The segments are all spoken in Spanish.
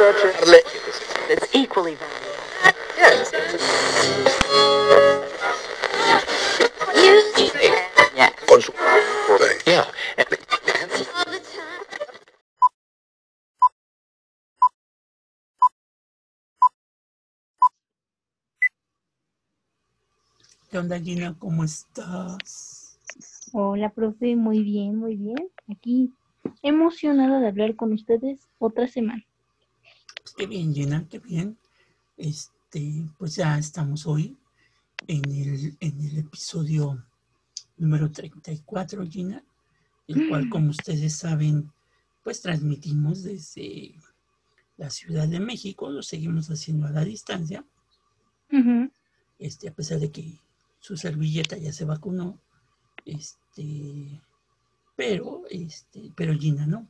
that's equally. Yes. Yeah. ¿Qué onda, Gina? ¿Cómo estás? Hola, profe, muy bien, muy bien. Aquí emocionada de hablar con ustedes otra semana. Qué bien, Gina, qué bien. Este, pues ya estamos hoy en el, en el episodio número 34, Gina, el cual, como ustedes saben, pues transmitimos desde la Ciudad de México, lo seguimos haciendo a la distancia, este, a pesar de que su servilleta ya se vacunó, este, pero, este, pero Gina no.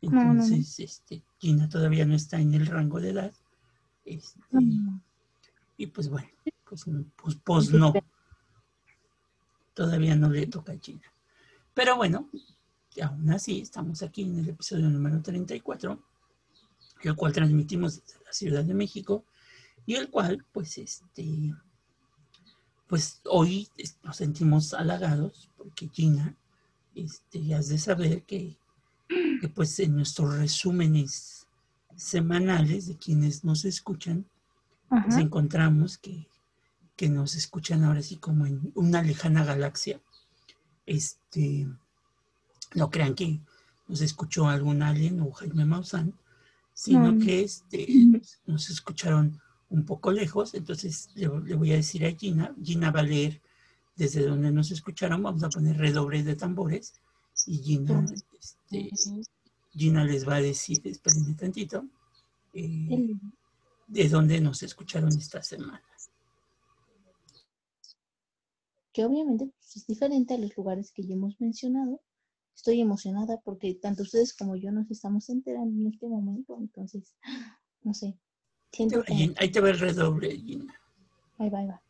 No, no, no. Entonces, este, Gina todavía no está en el rango de edad. Este, y pues bueno, pues, pues, pues no. Todavía no le toca a Gina. Pero bueno, aún así estamos aquí en el episodio número 34, el cual transmitimos desde la Ciudad de México y el cual, pues, este, pues hoy nos sentimos halagados porque Gina, este, ya has de saber que, que pues en nuestros resúmenes semanales de quienes nos escuchan, pues encontramos que, que nos escuchan ahora sí como en una lejana galaxia. Este, no crean que nos escuchó algún alien o Jaime Maussan, sino No. que este, nos escucharon un poco lejos. Entonces le, le voy a decir a Gina, Gina va a leer desde donde nos escucharon, vamos a poner redobles de tambores y Gina, este, Gina les va a decir, espérenme tantito, eh, de dónde nos escucharon esta semana. que obviamente pues, es diferente a los lugares que ya hemos mencionado. Estoy emocionada porque tanto ustedes como yo nos estamos enterando en este momento, entonces, no sé, siento que... Ahí, ahí te va el redoble, Gina. Ahí va, ahí va.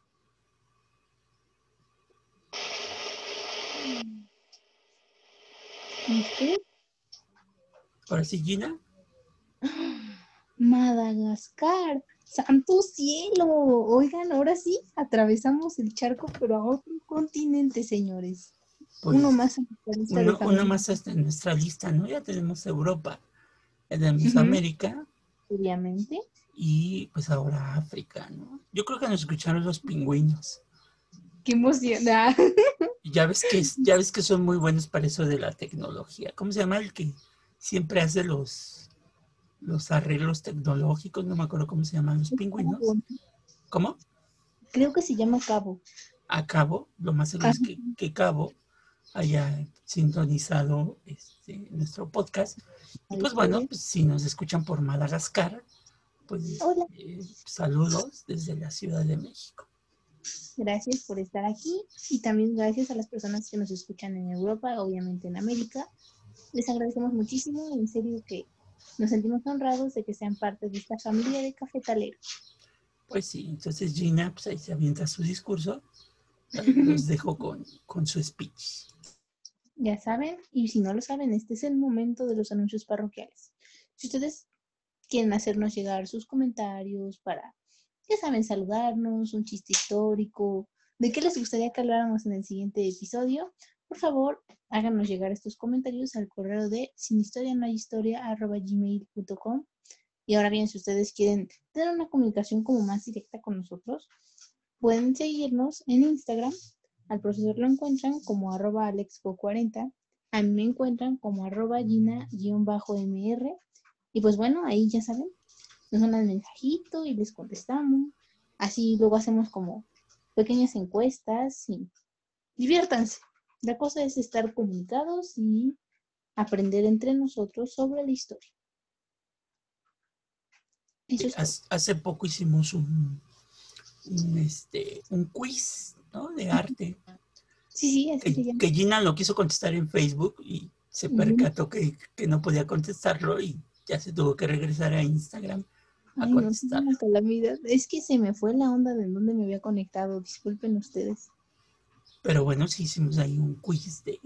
¿Viste? Ahora sí, Gina. Madagascar, santo cielo. Oigan, ahora sí, atravesamos el charco, pero a otro continente, señores. pues, uno más en nuestra lista de uno, uno más hasta en nuestra lista, ¿no? Ya tenemos Europa, tenemos Ujú. América obviamente. y pues ahora África, ¿no? Yo creo que nos escucharon los pingüinos. Qué emoción. ah. Ya ves que ya ves que son muy buenos para eso de la tecnología. ¿Cómo se llama el que siempre hace los los arreglos tecnológicos? No me acuerdo cómo se llaman los pingüinos. ¿Cómo? Creo que se llama Cabo. a Cabo, lo más seguro es que, que Cabo haya sintonizado este, nuestro podcast. Y pues bueno, pues, si nos escuchan por Madagascar, pues eh, saludos desde la Ciudad de México. Gracias por estar aquí y también gracias a las personas que nos escuchan en Europa, obviamente en América. Les agradecemos muchísimo, en serio que nos sentimos honrados de que sean parte de esta familia de cafetaleros. Pues sí, entonces Gina, pues ahí se avienta su discurso. Los dejo con, con su speech. Ya saben, y si no lo saben, este es el momento de los anuncios parroquiales. Si ustedes quieren hacernos llegar sus comentarios para, ya saben, saludarnos, un chiste histórico, de qué les gustaría que habláramos en el siguiente episodio, por favor, háganos llegar estos comentarios al correo de sinhistorianohayhistoria.gmail.com Y ahora bien, si ustedes quieren tener una comunicación como más directa con nosotros, pueden seguirnos en Instagram al profesor lo encuentran como arroba alexpo40. A mí me encuentran como arroba gina-mr. Y pues bueno, ahí ya saben, nos mandan mensajito y les contestamos. Así luego hacemos como pequeñas encuestas y diviértanse. La cosa es estar comunicados y aprender entre nosotros sobre la historia. Eso es. Hace, poco hicimos un, un, este, un quiz ¿no? de arte Sí, sí, así se que, llama. que Gina lo quiso contestar en Facebook y se percató que, que no podía contestarlo y ya se tuvo que regresar a Instagram a Ay, no, sí, contestar. una. Es que se me fue la onda de en dónde me había conectado. Disculpen ustedes. Pero bueno, sí hicimos ahí un quiz de,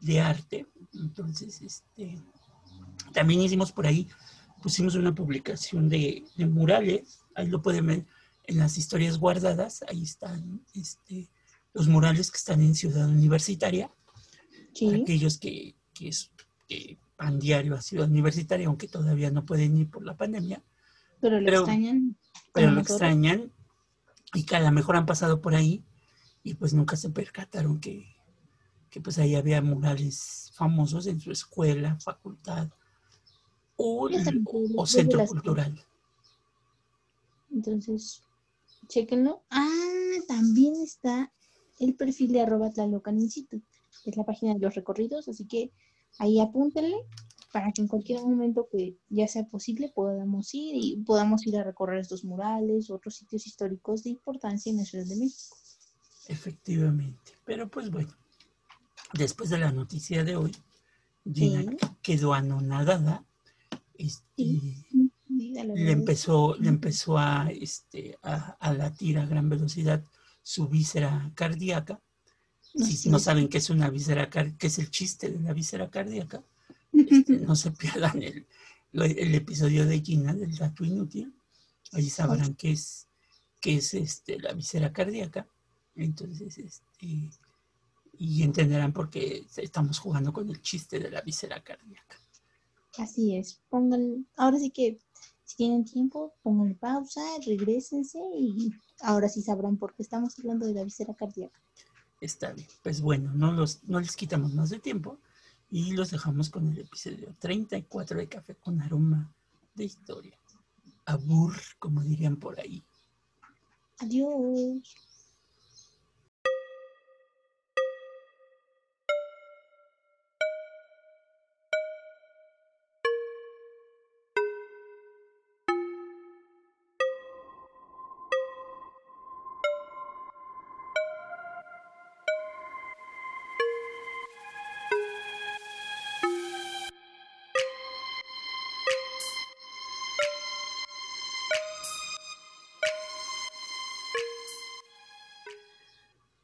de arte. Entonces, este, también hicimos por ahí pusimos una publicación de, de murales, ahí lo pueden ver en las historias guardadas, ahí están este, los murales que están en Ciudad Universitaria, para aquellos que, que, es- que van diario a Ciudad Universitaria, aunque todavía no pueden ir por la pandemia, pero lo pero- extrañan. pero lo extrañan y que a lo mejor han pasado por ahí y pues nunca se percataron que, que pues ahí había murales famosos en su escuela, facultad o, centro cultural. Entonces, chéquenlo. Ah, también está el perfil de arroba Tlalocan Institute. Es la página de los recorridos, así que ahí apúntenle para que en cualquier momento que ya sea posible podamos ir y podamos ir a recorrer estos murales, otros sitios históricos de importancia en la Ciudad de México. Efectivamente. Pero pues bueno, después de la noticia de hoy, Gina Sí. quedó anonadada. Este, Sí. Sí, a la le empezó, le empezó a, este, a, a latir a gran velocidad su víscera cardíaca. Si no saben qué es una víscera qué es el chiste de la víscera cardíaca, este, no se pierdan el, el episodio de Gina del dato inútil. Ahí sabrán qué es, qué es este, la víscera cardíaca. Entonces, este, y entenderán por qué estamos jugando con el chiste de la víscera cardíaca. Así es. Pongan, ahora sí que si tienen tiempo, pongan pausa, regresense y ahora sí sabrán por qué estamos hablando de la visera cardíaca. Está bien. Pues bueno, no, los, no les quitamos más de tiempo y los dejamos con el episodio 34 de Café con Aroma de Historia. Abur, como dirían por ahí. Adiós.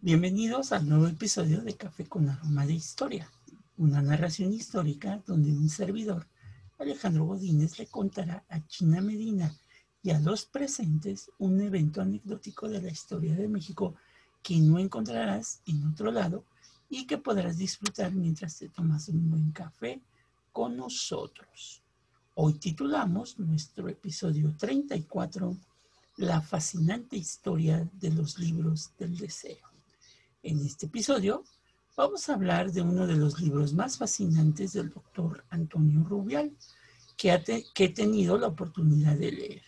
Bienvenidos al nuevo episodio de Café con Aroma de Historia, una narración histórica donde un servidor, Alejandro Godínez, le contará a China Medina y a los presentes un evento anecdótico de la historia de México que no encontrarás en otro lado y que podrás disfrutar mientras te tomas un buen café con nosotros. Hoy titulamos nuestro episodio 34 La fascinante historia de los libros del deseo. En este episodio vamos a hablar de uno de los libros más fascinantes del doctor Antonio Rubial que, he tenido la oportunidad de leer.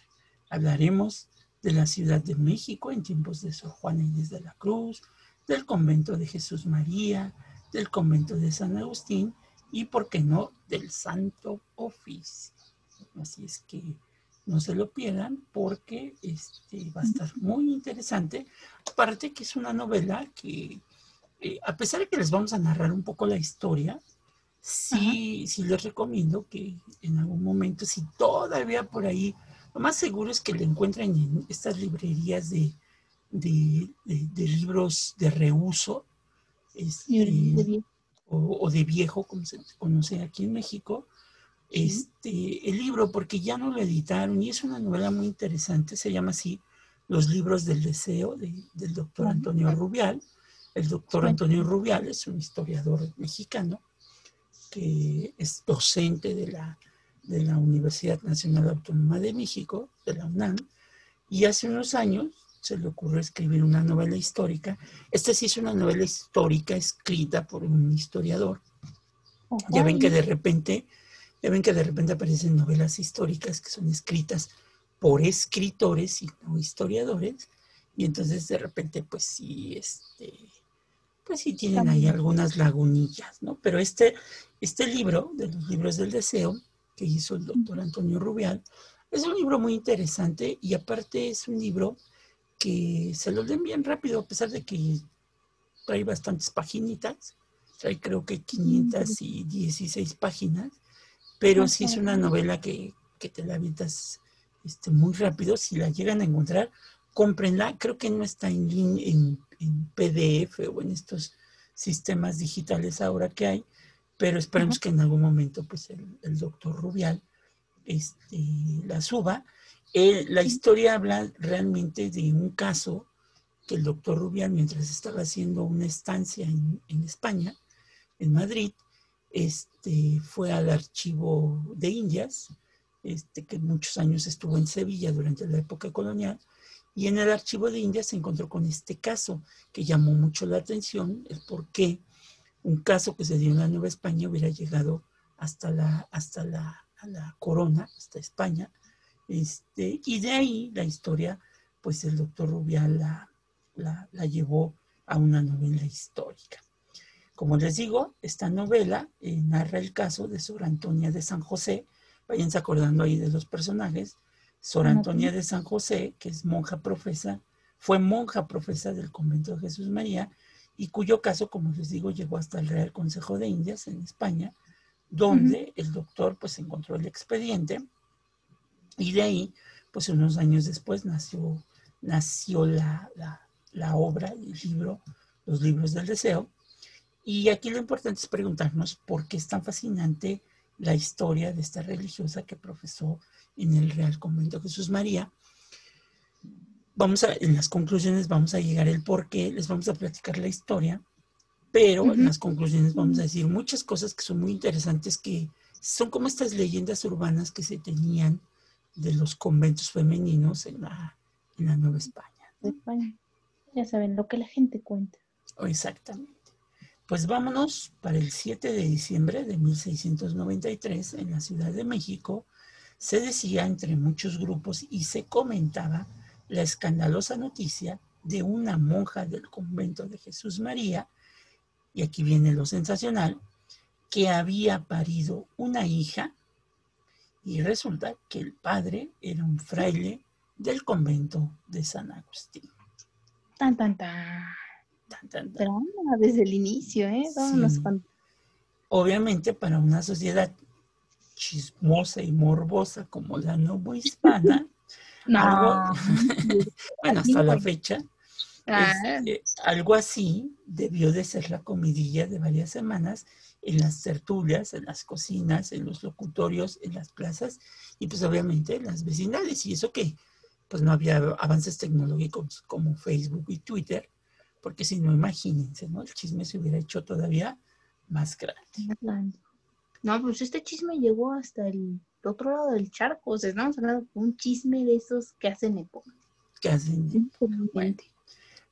Hablaremos de la Ciudad de México en tiempos de Sor Juana Inés de la Cruz, del convento de Jesús María, del convento de San Agustín y, por qué no, del Santo Oficio. Así es que no se lo pierdan porque este, va a estar muy interesante. Aparte que es una novela que, eh, a pesar de que les vamos a narrar un poco la historia, sí, sí les recomiendo que en algún momento, si todavía por ahí, lo más seguro es que le encuentren en estas librerías de, de, de- de libros de reuso este, o, o de viejo, como se conoce aquí en México. Este, el libro, porque ya no lo editaron y es una novela muy interesante, se llama así Los libros del deseo de- del doctor. Antonio Rubial. El doctor. Antonio Rubial es un historiador mexicano que es docente de la, de la Universidad Nacional Autónoma de México, de la UNAM, y hace unos años se le ocurrió escribir una novela histórica. Esta sí es una novela histórica escrita por un historiador. Ya ven que de repente, ya ven que de repente aparecen novelas históricas que son escritas por escritores y no historiadores, y entonces de repente, pues sí, este, pues sí tienen ahí algunas lagunillas, ¿no? Pero este, este libro, de los libros del deseo, que hizo el doctor Antonio Rubial, es un libro muy interesante y aparte es un libro que se lo leen bien rápido, a pesar de que trae bastantes paginitas, trae creo que 516 páginas, pero sí es una novela que, que te la avientas este, muy rápido. Si la llegan a encontrar, cómprenla. Creo que no está en, en, en PDF o en estos sistemas digitales ahora que hay, pero esperemos que en algún momento pues el, el doctor Rubial este, la suba. Eh, la historia habla realmente de un caso que el doctor Rubial, mientras estaba haciendo una estancia en, en España, en Madrid, este, fue al archivo de Indias, este, que muchos años estuvo en Sevilla durante la época colonial, y en el archivo de Indias se encontró con este caso que llamó mucho la atención, el por qué un caso que se dio en la Nueva España hubiera llegado hasta la, hasta la, la corona, hasta España, este, y de ahí la historia, pues el doctor Rubial la, la llevó a una novela histórica. Como les digo, esta novela eh, narra el caso de Sor Antonia de San José. Váyanse acordando ahí de los personajes. Sor Antonia de San José, que es monja profesa, fue monja profesa del convento de Jesús María y cuyo caso, como les digo, llegó hasta el Real Consejo de Indias en España, donde el doctor pues encontró el expediente y de ahí, pues unos años después nació, nació la, la, la obra, el libro, los libros del deseo, y aquí lo importante es preguntarnos por qué es tan fascinante la historia de esta religiosa que profesó en el Real Convento Jesús María. Vamos a, en las conclusiones vamos a llegar el por qué, les vamos a platicar la historia, pero uh -huh. en las conclusiones vamos a decir muchas cosas que son muy interesantes, que son como estas leyendas urbanas que se tenían de los conventos femeninos en la, en la Nueva España. España. Ya saben lo que la gente cuenta. Oh, exactamente. Pues vámonos para el 7 de diciembre de 1693 en la Ciudad de México. Se decía entre muchos grupos y se comentaba la escandalosa noticia de una monja del convento de Jesús María, y aquí viene lo sensacional, que había parido una hija y resulta que el padre era un fraile del convento de San Agustín. Tan, tan, tan. Tan, tan, tan. Pero desde el inicio, ¿eh? Sí. Obviamente para una sociedad chismosa y morbosa como la novohispana, no. algo, bueno, hasta la fecha, Ah. este, algo así debió de ser la comidilla de varias semanas en las tertulias, en las cocinas, en los locutorios, en las plazas y pues obviamente en las vecinales. Y eso que pues no había avances tecnológicos como Facebook y Twitter, porque si no, imagínense, ¿no? El chisme se hubiera hecho todavía más grande. No, pues este chisme llegó hasta el otro lado del charco. O sea, estamos hablando de un chisme de esos que hacen época. Que hacen bueno,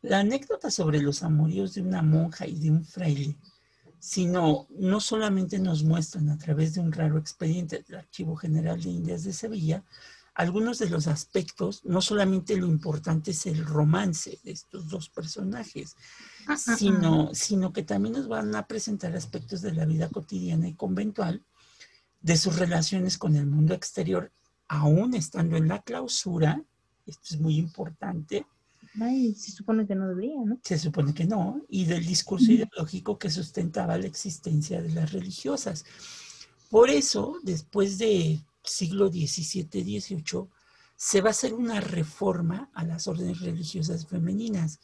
La anécdota sobre los amoríos de una monja y de un fraile, sino no solamente nos muestran a través de un raro expediente del Archivo General de Indias de Sevilla, algunos de los aspectos, no solamente lo importante es el romance de estos dos personajes, sino, sino que también nos van a presentar aspectos de la vida cotidiana y conventual, de sus relaciones con el mundo exterior, aún estando en la clausura, esto es muy importante. Ay, se supone que no debería, ¿no? Se supone que no, y del discurso ideológico que sustentaba la existencia de las religiosas. Por eso, después de siglo XVII, XVIII, se va a hacer una reforma a las órdenes religiosas femeninas,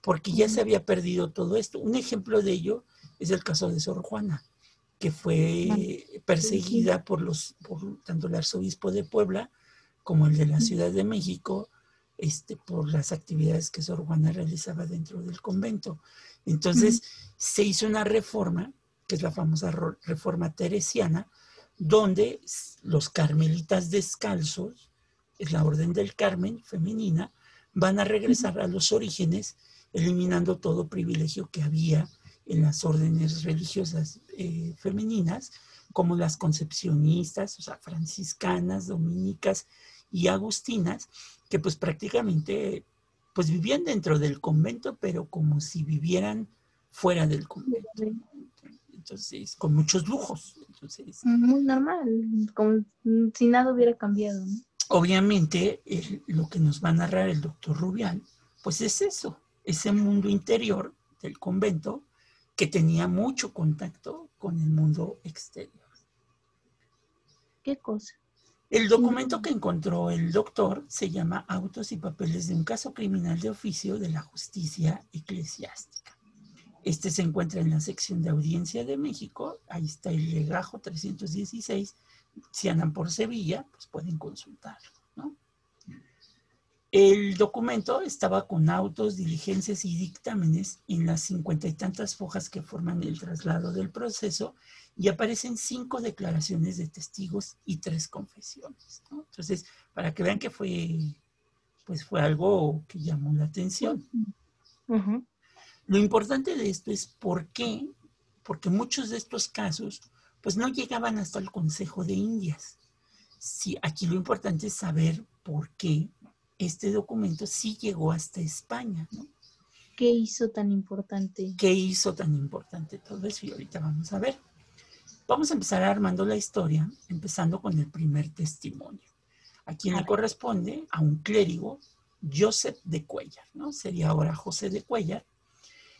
porque ya se había perdido todo esto. Un ejemplo de ello es el caso de Sor Juana, que fue perseguida por los, por tanto el arzobispo de Puebla como el de la Ciudad de México, este, por las actividades que Sor Juana realizaba dentro del convento. Entonces, se hizo una reforma, que es la famosa reforma teresiana, donde los carmelitas descalzos, es la orden del Carmen femenina, van a regresar a los orígenes, eliminando todo privilegio que había en las órdenes religiosas eh, femeninas, como las concepcionistas, o sea, franciscanas, dominicas y agustinas, que pues prácticamente pues vivían dentro del convento, pero como si vivieran fuera del convento. Entonces, con muchos lujos. Entonces, Muy normal, como si nada hubiera cambiado. ¿no? Obviamente, el, lo que nos va a narrar el doctor Rubial, pues es eso, ese mundo interior del convento que tenía mucho contacto con el mundo exterior. ¿Qué cosa? El documento que encontró el doctor se llama Autos y Papeles de un caso criminal de oficio de la justicia eclesiástica. Este se encuentra en la sección de audiencia de México, ahí está el legajo 316 si andan por Sevilla, pues pueden consultarlo. El documento estaba con autos, diligencias y dictámenes en las cincuenta y tantas fojas que forman el traslado del proceso y aparecen cinco declaraciones de testigos y tres confesiones. Entonces, para que vean que fue, pues fue algo que llamó la atención. Ujú. Lo importante de esto es por qué, porque muchos de estos casos, pues no llegaban hasta el Consejo de Indias. Sí, aquí lo importante es saber por qué este documento sí llegó hasta España, ¿no? ¿Qué hizo tan importante? ¿Qué hizo tan importante todo eso? Y ahorita vamos a ver. Vamos a empezar armando la historia, empezando con el primer testimonio. A quien le corresponde a un clérigo, Joseph de Cuellar, ¿no? Sería ahora José de Cuellar,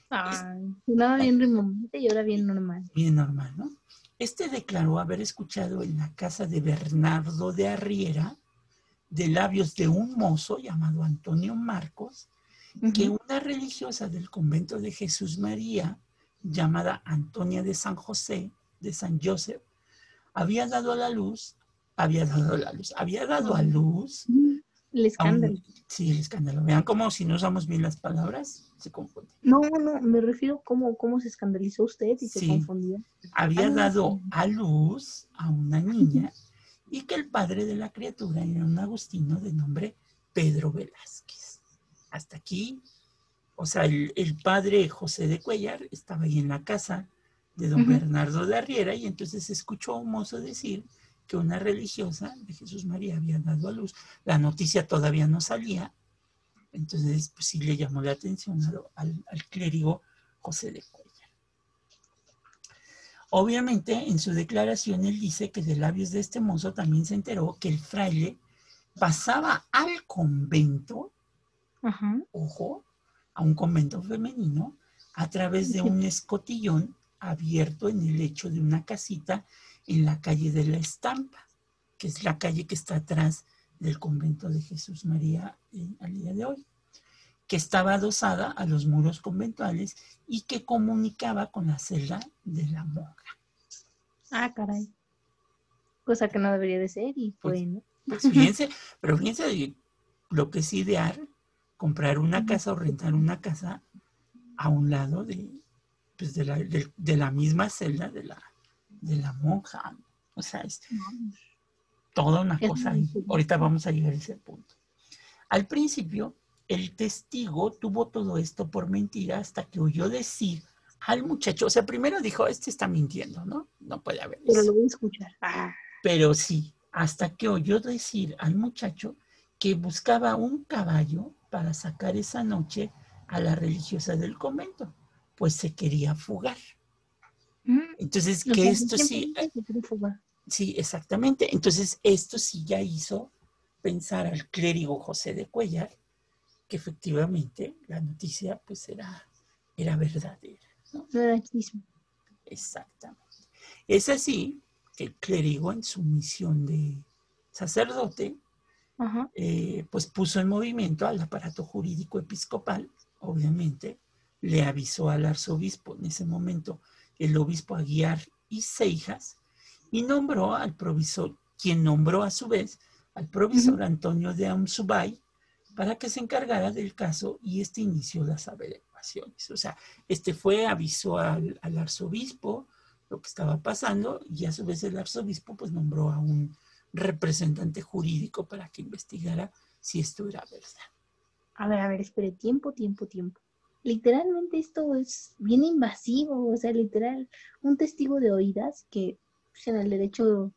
sonaba bien y ahora bien normal. bien normal, ¿no? Este declaró haber escuchado en la casa de Bernardo de Arriera, de labios de un mozo llamado Antonio Marcos, que una religiosa del convento de Jesús María, llamada Antonia de San José, de San Joseph, había dado a la luz, había dado a la luz, había dado a luz, El escándalo. sí, el escándalo. Vean cómo si no usamos bien las palabras, se confunde. No, no, me refiero cómo, cómo se escandalizó usted y se Sí. confundió. Había Ah, dado sí. a luz a una niña y que el padre de la criatura era un agustino de nombre Pedro Velázquez. Hasta aquí, o sea, el, el padre José de Cuellar estaba ahí en la casa de don. Bernardo de Arriera y entonces escuchó a un mozo decir que una religiosa de Jesús María había dado a luz. La noticia todavía no salía, entonces pues sí le llamó la atención al, al- clérigo José de Cuellar. Obviamente, en su declaración, él dice que de labios de este mozo también se enteró que el fraile pasaba al convento, ojo, a un convento femenino, a través de un escotillón abierto en el lecho de una casita en la calle de la Estampa, que es la calle que está atrás del convento de Jesús María eh, al día de hoy, que estaba adosada a los muros conventuales y que comunicaba con la celda de la monja. Ah, caray. Cosa que no debería de ser y Pues, bueno. Pues fíjense, pero fíjense lo que es idear comprar una casa o rentar una casa a un lado de, pues de, la, de- de la misma celda de la, de la monja. O sea, es toda una cosa. Ahorita vamos a llegar a ese punto. Al principio, el testigo tuvo todo esto por mentira hasta que oyó decir al muchacho, o sea, primero dijo, este está mintiendo, ¿no? No puede haber Pero eso. lo voy a escuchar. Ah, Pero sí, hasta que oyó decir al muchacho que buscaba un caballo para sacar esa noche a la religiosa del convento, pues se quería fugar. Entonces, que esto sí, fugar. sí, exactamente. Entonces, esto sí ya hizo pensar al clérigo José de Cuellar que efectivamente la noticia pues era, era verdadera. ¿no? Exactamente. Es así que el clérigo en su misión de sacerdote Ajá. eh, pues puso en movimiento al aparato jurídico episcopal, obviamente, le avisó al arzobispo en ese momento, el obispo Aguiar y Seijas, y nombró al provisor, quien nombró a su vez al provisor Antonio de Amsubay para que se encargara del caso y este inició las averiguaciones. O sea, este fue, avisó al, al arzobispo lo que estaba pasando y a su vez el arzobispo pues nombró a un representante jurídico para que investigara si esto era verdad. A ver, a ver, espere, tiempo, tiempo, tiempo. Literalmente esto es bien invasivo, o sea, literal, un testigo de oídas que pues, en el derecho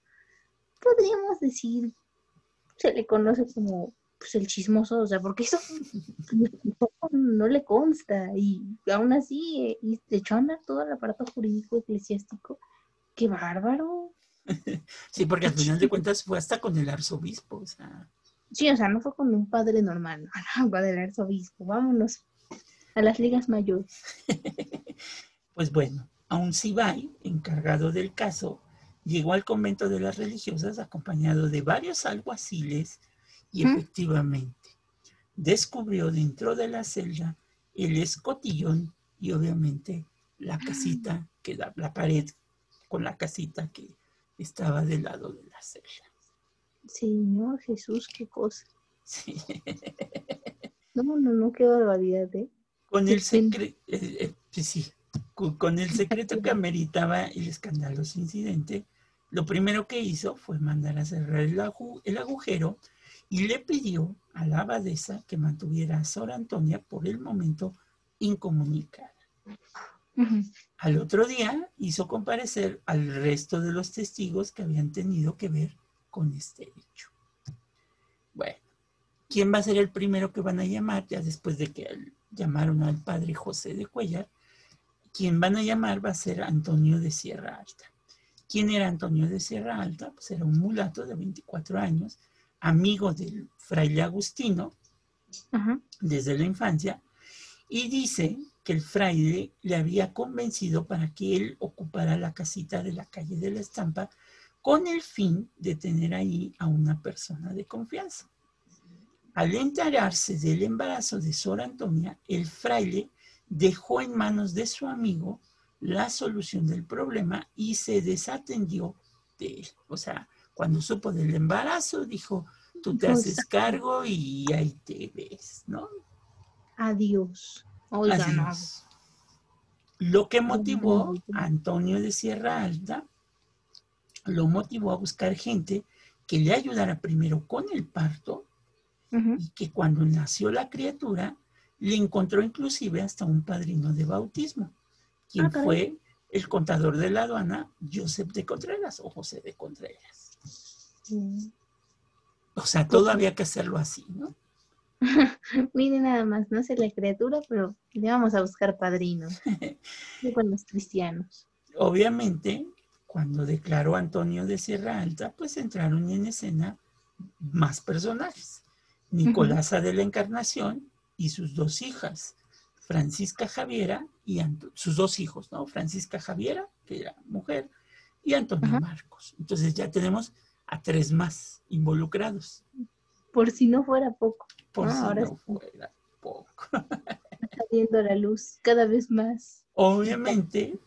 podríamos decir se le conoce como pues, el chismoso, o sea, porque eso no, no le consta y aún así eh, y se echó a andar todo el aparato jurídico eclesiástico. ¡Qué bárbaro! Sí, porque al final de cuentas fue hasta con el arzobispo, o sea, Sí, o sea, no fue con un padre normal, no, no, padre arzobispo, vámonos a las ligas mayores. pues bueno, aún Sibay, encargado del caso, llegó al convento de las religiosas acompañado de varios alguaciles y efectivamente descubrió dentro de la celda el escotillón y obviamente la casita que da la pared con la casita que, estaba del lado de la celda. Señor Jesús, qué cosa. Sí. No, no, no, qué barbaridad, ¿eh? Con el pena. secreto, sí, cu- con el secreto que ameritaba el escandaloso incidente, lo primero que hizo fue mandar a cerrar el, agu- el agujero y le pidió a la abadesa que mantuviera a Sor Antonia por el momento incomunicada. Al otro día hizo comparecer al resto de los testigos que habían tenido que ver con este hecho. Bueno, ¿quién va a ser el primero que van a llamar ya después de que al- llamaron al padre José de Cuellar? Quien van a llamar va a ser Antonio de Sierra Alta. ¿Quién era Antonio de Sierra Alta? Pues era un mulato de 24 años, amigo del fraile Agustino, desde la infancia y dice que el fraile le había convencido para que él ocupara la casita de la calle de la estampa con el fin de tener ahí a una persona de confianza. Al enterarse del embarazo de Sor Antonia, el fraile dejó en manos de su amigo la solución del problema y se desatendió de él. O sea, cuando supo del embarazo, dijo, tú te Pues, haces cargo y ahí te ves, ¿no? Adiós. Oiga, no. es. Lo que motivó a Antonio de Sierra Alta, lo motivó a buscar gente que le ayudara primero con el parto Y que cuando nació la criatura le encontró inclusive hasta un padrino de bautismo, quien Ah, fue el contador de la aduana, Joseph de Contreras o José de Contreras. Sí. O sea, todo había que hacerlo así, ¿no? Mire nada más, nace la criatura, pero le vamos a buscar padrinos. Con los cristianos. Obviamente, cuando declaró Antonio de Sierra Alta, pues entraron en escena más personajes. Nicolasa de la Encarnación y sus dos hijas, Francisca Javiera y Anto- sus dos hijos, ¿no? Francisca Javiera, que era mujer, y Antonio. Marcos. Entonces ya tenemos a tres más involucrados, Por si no fuera poco, por Ah, si ahora no fuera poco. saliendo la luz cada vez más. Obviamente,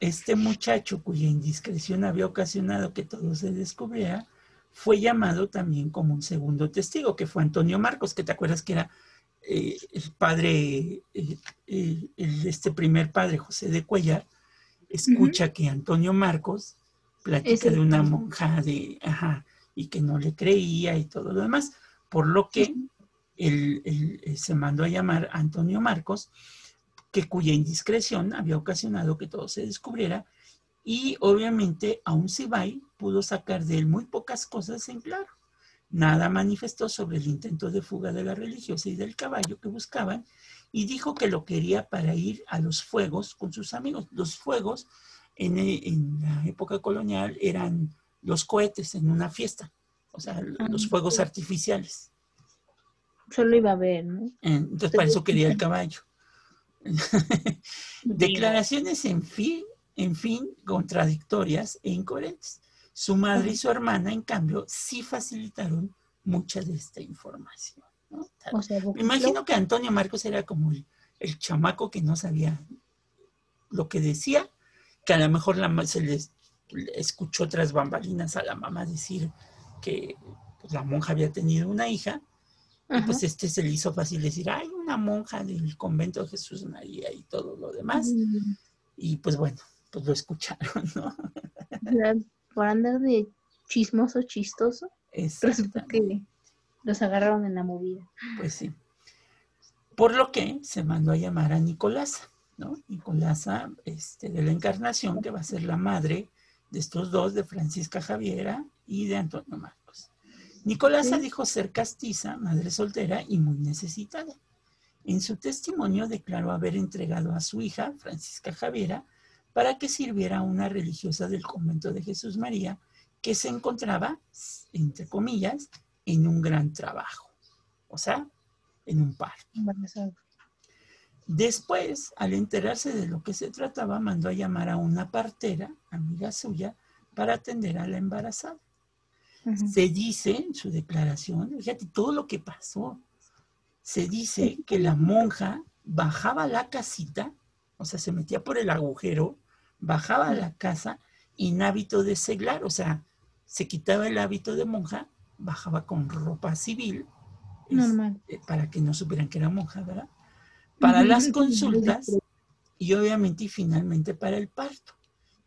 este muchacho cuya indiscreción había ocasionado que todo se descubriera, fue llamado también como un segundo testigo, que fue Antonio Marcos, que te acuerdas que era eh, el padre, eh, eh, el- este primer padre, José de Cuellar, escucha que Antonio Marcos platica de una monja de, ajá, y que no le creía y todo lo demás, por lo que él, él, eh, se mandó a llamar a Antonio Marcos, que cuya indiscreción había ocasionado que todo se descubriera, y obviamente aún Sibay pudo sacar de él muy pocas cosas en claro. Nada manifestó sobre el intento de fuga de la religiosa y del caballo que buscaban, y dijo que lo quería para ir a los fuegos con sus amigos. Los fuegos en, en la época colonial eran los cohetes en una fiesta, o sea, los fuegos artificiales. Solo iba a ver, ¿no? Entonces, para eso quería el caballo. Declaraciones en fin, en fin, contradictorias e incoherentes. Su madre y su hermana, en cambio, sí facilitaron mucha de esta información. ¿no? O sea, Me imagino que Antonio Marcos era como el, el chamaco que no sabía lo que decía, que a lo mejor la, se les le escuchó tras bambalinas a la mamá decir que pues, la monja había tenido una hija y pues este se le hizo fácil decir, hay una monja del convento de Jesús María y todo lo demás. Mm, Y pues bueno, pues lo escucharon, ¿no? o sea, por andar de chismoso, chistoso, resulta que los agarraron en la movida. pues sí. Por lo que se mandó a llamar a Nicolasa, ¿no? Nicolasa este, de la Encarnación, que va a ser la madre de estos dos, de Francisca Javiera y de Antonio Marcos. Nicolasa Sí. dijo ser castiza, madre soltera y muy necesitada. En su testimonio declaró haber entregado a su hija, Francisca Javiera, para que sirviera a una religiosa del convento de Jesús María que se encontraba, entre comillas, en un gran trabajo, o sea, en un parto. Embarazada. Después, al enterarse de lo que se trataba, mandó a llamar a una partera, amiga suya, para atender a la embarazada. Se dice en su declaración, fíjate todo lo que pasó, se dice que la monja bajaba la casita, o sea, se metía por el agujero, bajaba a la casa en hábito de seglar, o sea, se quitaba el hábito de monja, bajaba con ropa civil, es- Normal. para que no supieran que era monja, ¿verdad? Para las consultas y obviamente y finalmente para el parto.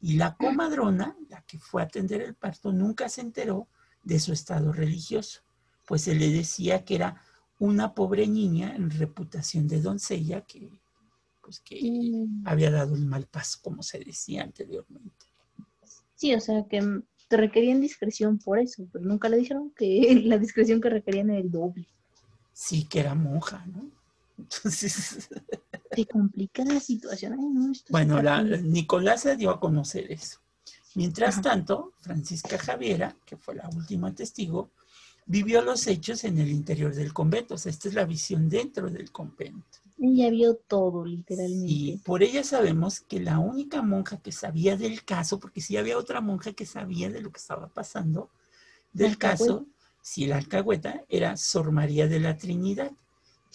Y la comadrona, la que fue a atender el parto, nunca se enteró de su estado religioso, pues se le decía que era una pobre niña en reputación de doncella que, pues, que Mm, había dado el mal paso, como se decía anteriormente. Sí, o sea que te requerían discreción por eso, pero nunca le dijeron que la discreción que requerían era el doble. Sí, que era monja, ¿no? Entonces, Te complica la situación. Ay, no, bueno, la. Nicolás se dio a conocer eso. Mientras Ajá. tanto, Francisca Javiera, que fue la última testigo, vivió los hechos en el interior del convento. O sea, esta es la visión dentro del convento. Ella vio todo, literalmente. Y por ella sabemos que la única monja que sabía del caso, porque sí había otra monja que sabía de lo que estaba pasando, del caso, si la alcahueta era Sor María de la Trinidad,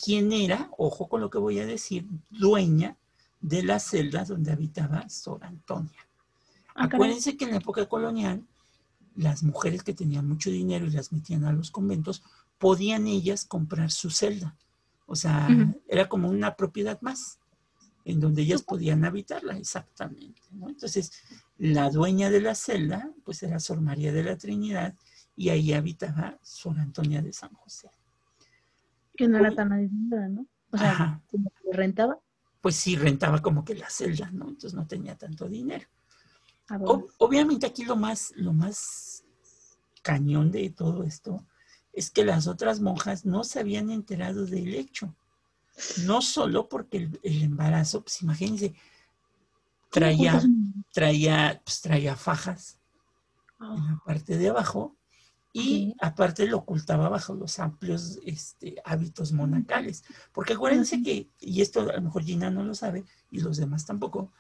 quien era, ojo con lo que voy a decir, dueña de las celdas donde habitaba Sor Antonia. Ah. Acuérdense que en la época colonial, las mujeres que tenían mucho dinero y las metían a los conventos, podían ellas comprar su celda. O sea, era como una propiedad más, en donde ellas podían habitarla, exactamente. ¿no? Entonces, la dueña de la celda, pues era Sor María de la Trinidad, y ahí habitaba Sor Antonia de San José. Que no era tan adinerada, ¿no? O sea, Ajá. rentaba. Pues sí, rentaba como que la celda, ¿no? Entonces no tenía tanto dinero. Ob- obviamente aquí lo más, lo más cañón de todo esto es que las otras monjas no se habían enterado del hecho. No solo porque el, el embarazo, pues imagínense, traía, ¿cómo ocultas traía, pues traía fajas un- en la parte de abajo y aparte lo ocultaba bajo los amplios este, hábitos monacales. Porque acuérdense Ujú. que, y esto a lo mejor Gina no lo sabe y los demás tampoco,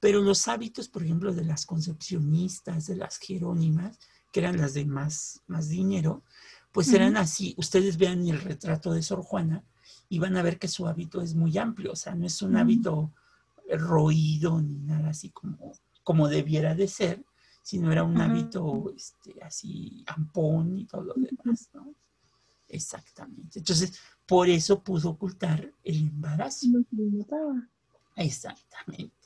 pero los hábitos, por ejemplo, de las concepcionistas, de las jerónimas, que eran las de más, más dinero, pues eran así. Ustedes vean el retrato de Sor Juana y van a ver que su hábito es muy amplio, o sea, no es un hábito roído ni nada así como, como debiera de ser, sino era un hábito este, así ampón y todo lo demás, ¿no? Exactamente. Entonces, por eso pudo ocultar el embarazo. Exactamente.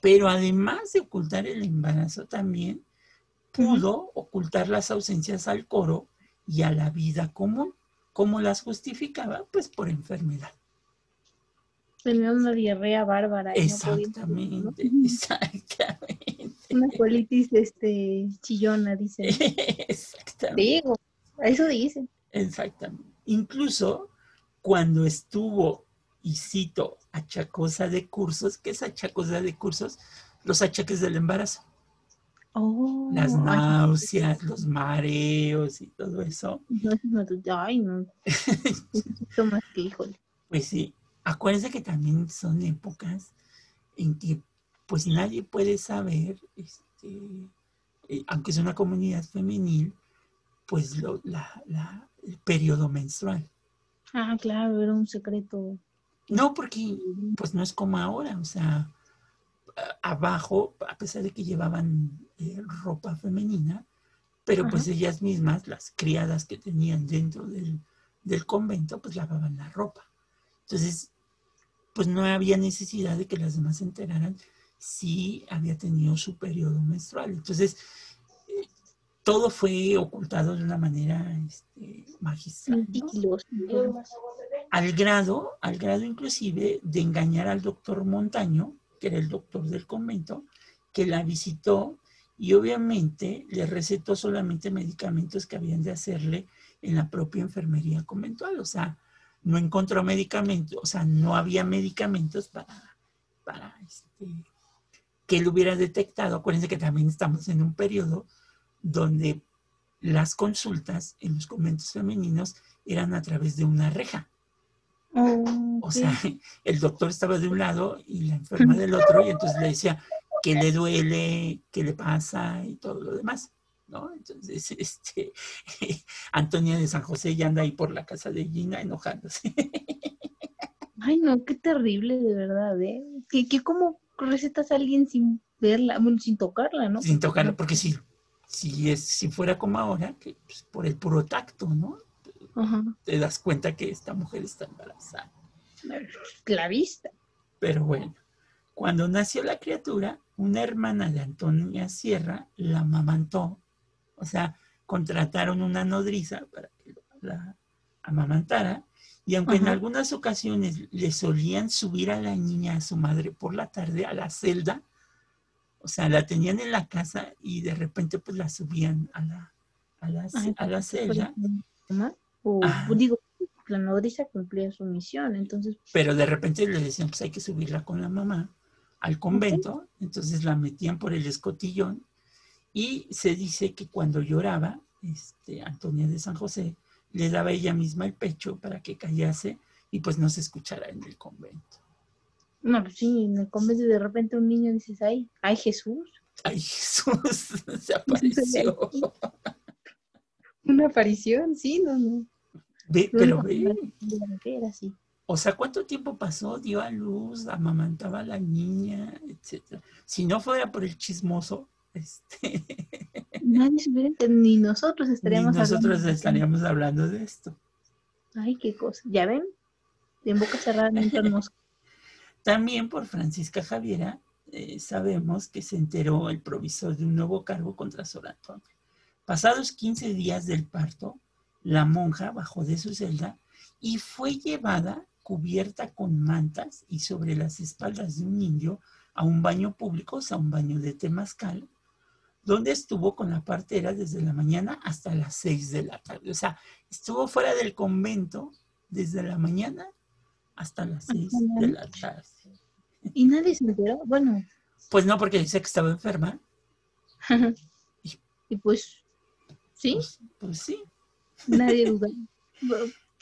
Pero además de ocultar el embarazo también, pudo ocultar las ausencias al coro y a la vida común. ¿Cómo las justificaba? Pues por enfermedad. Tenía una diarrea bárbara. y no podía- Exactamente, ¿no? exactamente. Una colitis este, chillona, dicen. Exactamente. Digo, eso dicen. Exactamente. Incluso cuando estuvo, y cito, achacosa de cursos, ¿qué es achacosa de cursos? Los achaques del embarazo, Oh, las ay, náuseas, los mareos y todo eso. no, no, ay, no. Más que, híjole. Pues sí, acuérdense que también son épocas en que pues nadie puede saber, este, eh, aunque es una comunidad femenil, pues lo- la- la- el periodo menstrual. Ah, claro, era un secreto. No, porque pues no es como ahora, o sea, abajo, a pesar de que llevaban eh, ropa femenina, pero pues ellas mismas, las criadas que tenían dentro del, del convento, pues lavaban la ropa. Entonces, pues no había necesidad de que las demás se enteraran si había tenido su periodo menstrual. Entonces, todo fue ocultado de una manera este, magistral. ¿no? Al grado, al grado inclusive de engañar al doctor Montaño, que era el doctor del convento, que la visitó y obviamente le recetó solamente medicamentos que habían de hacerle en la propia enfermería conventual. O sea, no encontró medicamentos, o sea, no había medicamentos para, para este, que él hubiera detectado. Acuérdense que también estamos en un periodo donde las consultas en los conventos femeninos eran a través de una reja. Oh, O sea, el doctor estaba de un lado y la enferma del otro, y entonces le decía que le duele, qué le pasa y todo lo demás, ¿no? Entonces, este, Antonia de San José ya anda ahí por la casa de Gina enojándose. Ay, no, qué terrible, de verdad, ¿eh? ¿Qué, qué cómo recetas a alguien sin verla, bueno, sin tocarla, ¿no? sin tocarla, porque si, si, es, si fuera como ahora, que pues, por el puro tacto, ¿no? Te das cuenta que esta mujer está embarazada. La vista. Pero bueno, cuando nació la criatura, una hermana de Antonia Sierra la amamantó. O sea, contrataron una nodriza para que la amamantara. Y aunque en algunas ocasiones le solían subir a la niña a su madre por la tarde a la celda, o sea, la tenían en la casa y de repente pues la subían a la, a la, a la pues, celda. O Ajá. digo, la nodriza cumplía su misión, entonces, pero de repente le decían, pues hay que subirla con la mamá al convento, entonces la metían por el escotillón y se dice que cuando lloraba, este, Antonia de San José le daba ella misma el pecho para que callase y pues no se escuchara en el convento. No, pues sí, en el convento de repente un niño dices, ay, ay Jesús, Ay, Jesús, se apareció. una aparición, sí, no, no. Ve, pero ve, era así. o sea, ¿cuánto tiempo pasó? Dio a luz, amamantaba a la niña, etcétera. Si no fuera por el chismoso, este, Nadie ni nosotros ni estaríamos nosotros hablando de estaríamos hablando de esto. Ay, qué cosa. ¿Ya ven? En boca cerrada no entran moscas. También por Francisca Javiera eh, sabemos que se enteró el provisor de un nuevo cargo contra Sor Antonia. Pasados 15 días del parto, la monja bajó de su celda y fue llevada cubierta con mantas y sobre las espaldas de un indio a un baño público, o sea, un baño de temazcal, donde estuvo con la partera desde la mañana hasta las 6 de la tarde. O sea, estuvo fuera del convento desde la mañana hasta las 6 de la tarde. Y nadie se enteró. Bueno, Pues no, porque dice que estaba enferma. y pues, sí, Pues, pues sí. nadie duda.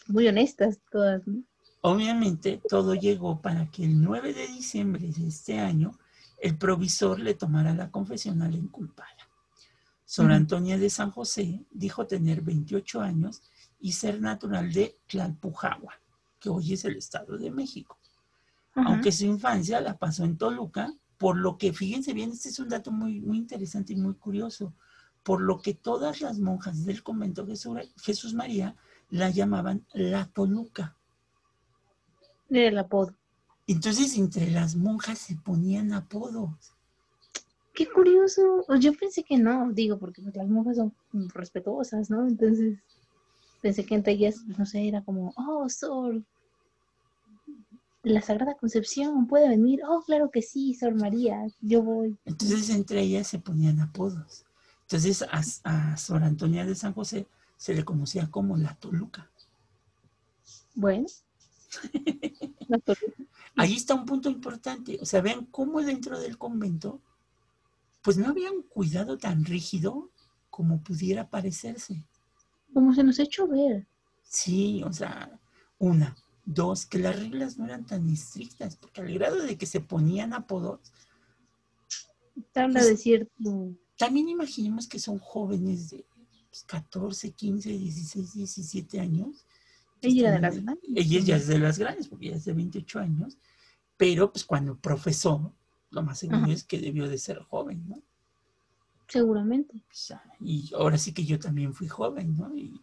Muy honestas todas, ¿no? Obviamente todo llegó para que el 9 de diciembre de este año el provisor le tomara la confesión a la inculpada. Sor. Antonia de San José dijo tener 28 años y ser natural de Tlalpujagua, que hoy es el Estado de México. Ajá. aunque su infancia la pasó en Toluca, por lo que, fíjense bien, este es un dato muy, muy interesante y muy curioso, por lo que todas las monjas del convento Jesús, Jesús María la llamaban la Toluca. Era el apodo. Entonces, entre las monjas se ponían apodos. Qué curioso. Pues Yo pensé que no, digo, porque pues, las monjas son respetuosas, ¿no? Entonces, pensé que entre ellas, no sé, era como, oh, Sor, la Sagrada Concepción puede venir. Oh, claro que sí, Sor María, yo voy. Entonces, entre ellas se ponían apodos. Entonces, a, a Sor Antonia de San José se le conocía como la Toluca. Bueno. La Toluca. Ahí está un punto importante. O sea, vean cómo dentro del convento, pues no había un cuidado tan rígido como pudiera parecerse. Como se nos ha hecho ver. Sí, o sea, una. Dos, que las reglas no eran tan estrictas, porque al grado de que se ponían apodos, Te habla Pues- de cierto. también imaginemos que son jóvenes de pues, 14, 15, 16, 17 años. Ella era de las grandes. Ella ya es de las grandes, porque ella es de 28 años, pero pues cuando profesó, lo más seguro Ajá. es que debió de ser joven, ¿no? Seguramente. Y ahora sí que yo también fui joven, ¿no? Y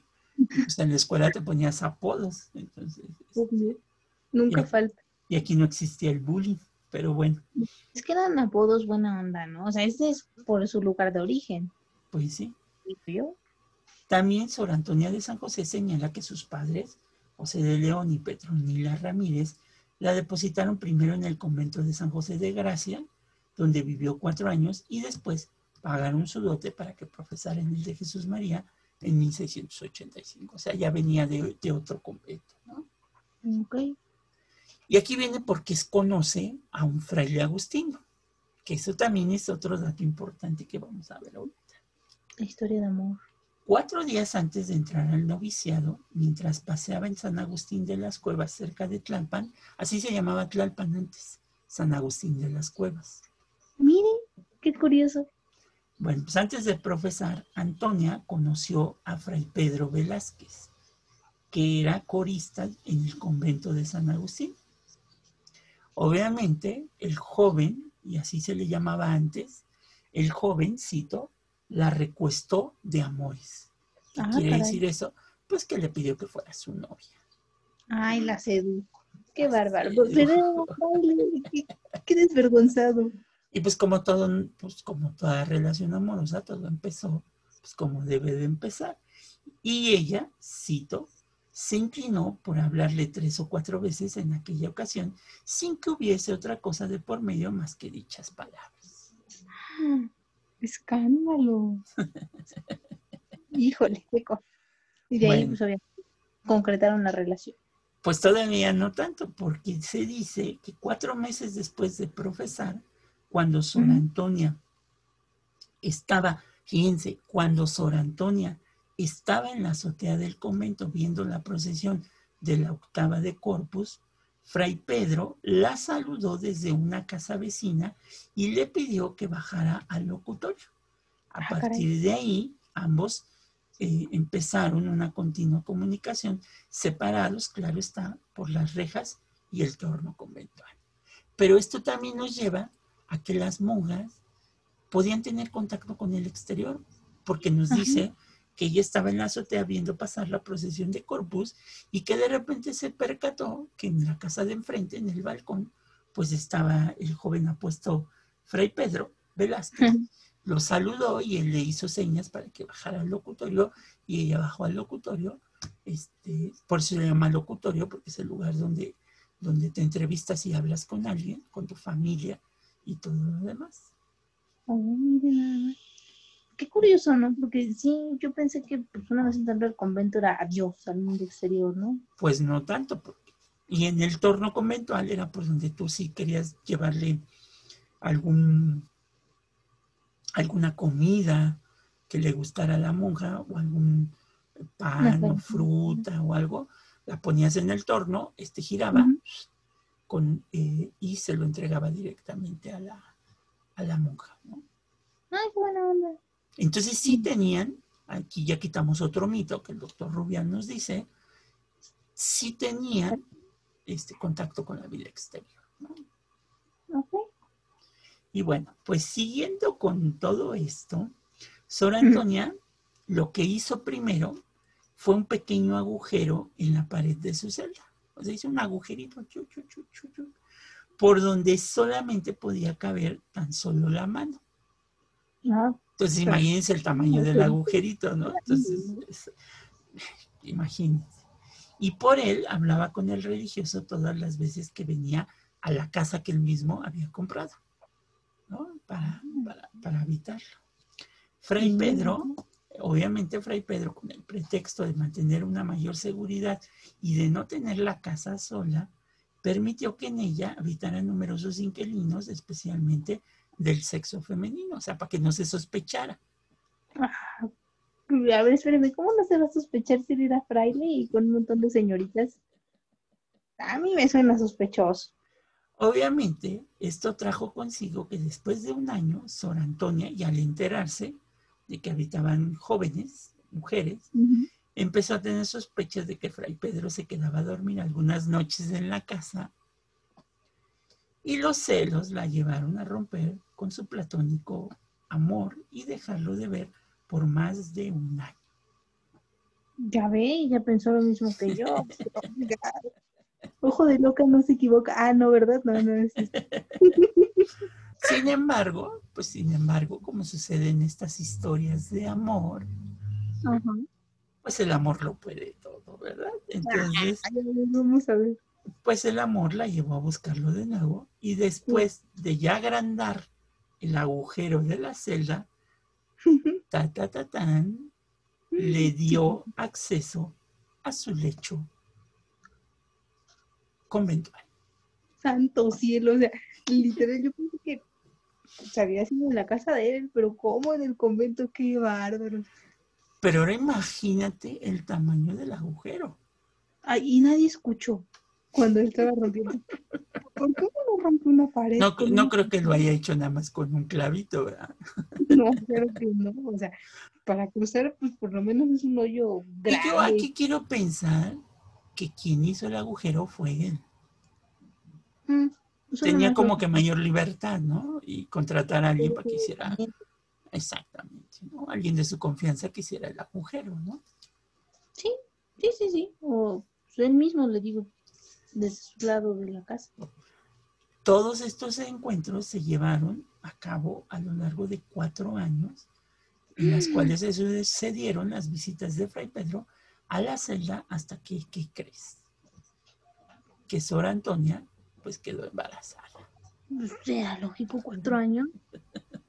pues, en la escuela te ponías apodos, entonces, Obvio. Nunca falta. y aquí no existía el bullying, pero bueno, Es que eran apodos buena onda, ¿no? O sea, este es por su lugar de origen. pues sí. yo. También Sor Antonia de San José señala que sus padres, José de León y Petronila Ramírez, la depositaron primero en el convento de San José de Gracia, donde vivió cuatro años, y después pagaron su dote para que profesara en el de Jesús María en 1685. O sea, ya venía de, de otro convento, ¿no? Ok. Y aquí viene porque conoce a un fraile agustino, que eso también es otro dato importante que vamos a ver ahorita. La historia de amor. Cuatro días antes de entrar al noviciado, mientras paseaba en San Agustín de las Cuevas cerca de Tlalpan, así se llamaba Tlalpan antes, San Agustín de las Cuevas. Mire, qué curioso. Bueno, pues antes de profesar, Antonia conoció a Fray Pedro Velázquez, que era corista en el convento de San Agustín. Obviamente, el joven y así se le llamaba antes, el joven, cito, la recuestó de amores. ¿Qué Ah, quiere caray. decir eso? Pues que le pidió que fuera su novia. Ay, la sedujo. Qué bárbaro. qué desvergonzado. Y pues como todo, pues como toda relación amorosa, todo empezó pues como debe de empezar. Y ella, cito, se inclinó por hablarle tres o cuatro veces en aquella ocasión sin que hubiese otra cosa de por medio más que dichas palabras. Ah, Escándalo. Híjole, cosa. Y de ahí, pues, obviamente, concretaron la relación. Pues todavía no tanto, porque se dice que cuatro meses después de profesar, cuando Sor. Antonia estaba, fíjense, cuando Sor Antonia estaba en la azotea del convento viendo la procesión de la octava de Corpus, Fray Pedro la saludó desde una casa vecina y le pidió que bajara al locutorio. A Ah, partir de ahí, ambos eh, empezaron una continua comunicación, separados, claro está, por las rejas y el torno conventual. Pero esto también nos lleva a que las monjas podían tener contacto con el exterior, porque nos Ajá. dice que ella estaba en la azotea viendo pasar la procesión de Corpus y que de repente se percató que en la casa de enfrente, en el balcón, pues estaba el joven apuesto Fray Pedro Velázquez. Lo saludó y él le hizo señas para que bajara al locutorio y ella bajó al locutorio. Este, por eso se llama locutorio, porque es el lugar donde, donde te entrevistas y hablas con alguien, con tu familia y todo lo demás. Oh, nada más. Qué curioso, ¿no? Porque sí, yo pensé que pues, una vez entrando al convento era adiós al mundo exterior, ¿no? Pues no tanto. porque- y en el torno conventual era por donde tú sí querías llevarle algún, alguna comida que le gustara a la monja o algún pan o fruta o algo. La ponías en el torno, este giraba. Con, eh, y se lo entregaba directamente a la, a la monja. ¿no? Ay, qué buena onda. Entonces sí tenían, aquí ya quitamos otro mito que el doctor Rubián nos dice, sí tenían este contacto con la vida exterior. ¿no? Y bueno, pues siguiendo con todo esto, Sor Antonia lo que hizo primero fue un pequeño agujero en la pared de su celda. O sea, hizo un agujerito chu, chu, chu, por donde solamente podía caber tan solo la mano. No, Entonces imagínense el tamaño del agujerito, ¿no? Entonces, es- imagínense. Y por él hablaba con el religioso todas las veces que venía a la casa que él mismo había comprado, ¿no? Para, para, para habitarlo. Fray. Pedro, obviamente Fray Pedro, con el pretexto de mantener una mayor seguridad y de no tener la casa sola, permitió que en ella habitaran numerosos inquilinos, especialmente del sexo femenino, o sea, para que no se sospechara. A ver, espéreme, ¿cómo no se va a sospechar si era fraile y con un montón de señoritas? A mí me suena sospechoso. Obviamente, esto trajo consigo que después de un año, Sor Antonia, y al enterarse de que habitaban jóvenes, mujeres, empezó a tener sospechas de que Fray Pedro se quedaba a dormir algunas noches en la casa y los celos la llevaron a romper con su platónico amor y dejarlo de ver por más de un año. Ya ve, ella pensó lo mismo que yo. Ojo de loca no se equivoca. Ah, no, ¿verdad? No, no es. Sin embargo, pues sin embargo, como sucede en estas historias de amor, pues el amor lo puede todo, ¿verdad? Entonces, Ay, Vamos a ver. pues el amor la llevó a buscarlo de nuevo y después de ya agrandar el agujero de la celda, ta, ta, ta, tan, le dio acceso a su lecho conventual. Santo cielo, o sea, literal, yo pensé que se había sido en la casa de él, pero ¿cómo en el convento? Qué bárbaro. Pero ahora imagínate el tamaño del agujero. Y nadie escuchó cuando estaba rompiendo. ¿Por qué no rompe una pared? No, con no un- creo que lo haya hecho nada más con un clavito, ¿verdad? No, claro que no. O sea, para cruzar, pues por lo menos es un hoyo Y grande. yo aquí quiero pensar que quien hizo el agujero fue él. Mm, Pues tenía como que mayor libertad, ¿no? Y contratar a alguien para que hiciera Sí, exactamente, ¿no? Alguien de su confianza que hiciera el agujero, ¿no? sí, sí, sí. O pues, él mismo le digo, desde su lado de la casa. Todos estos encuentros se llevaron a cabo a lo largo de cuatro años, en las cuales se sucedieron las visitas de Fray Pedro a la celda hasta que, ¿qué crees? Que Sor Antonia, pues quedó embarazada. Pues era lógico, cuatro años.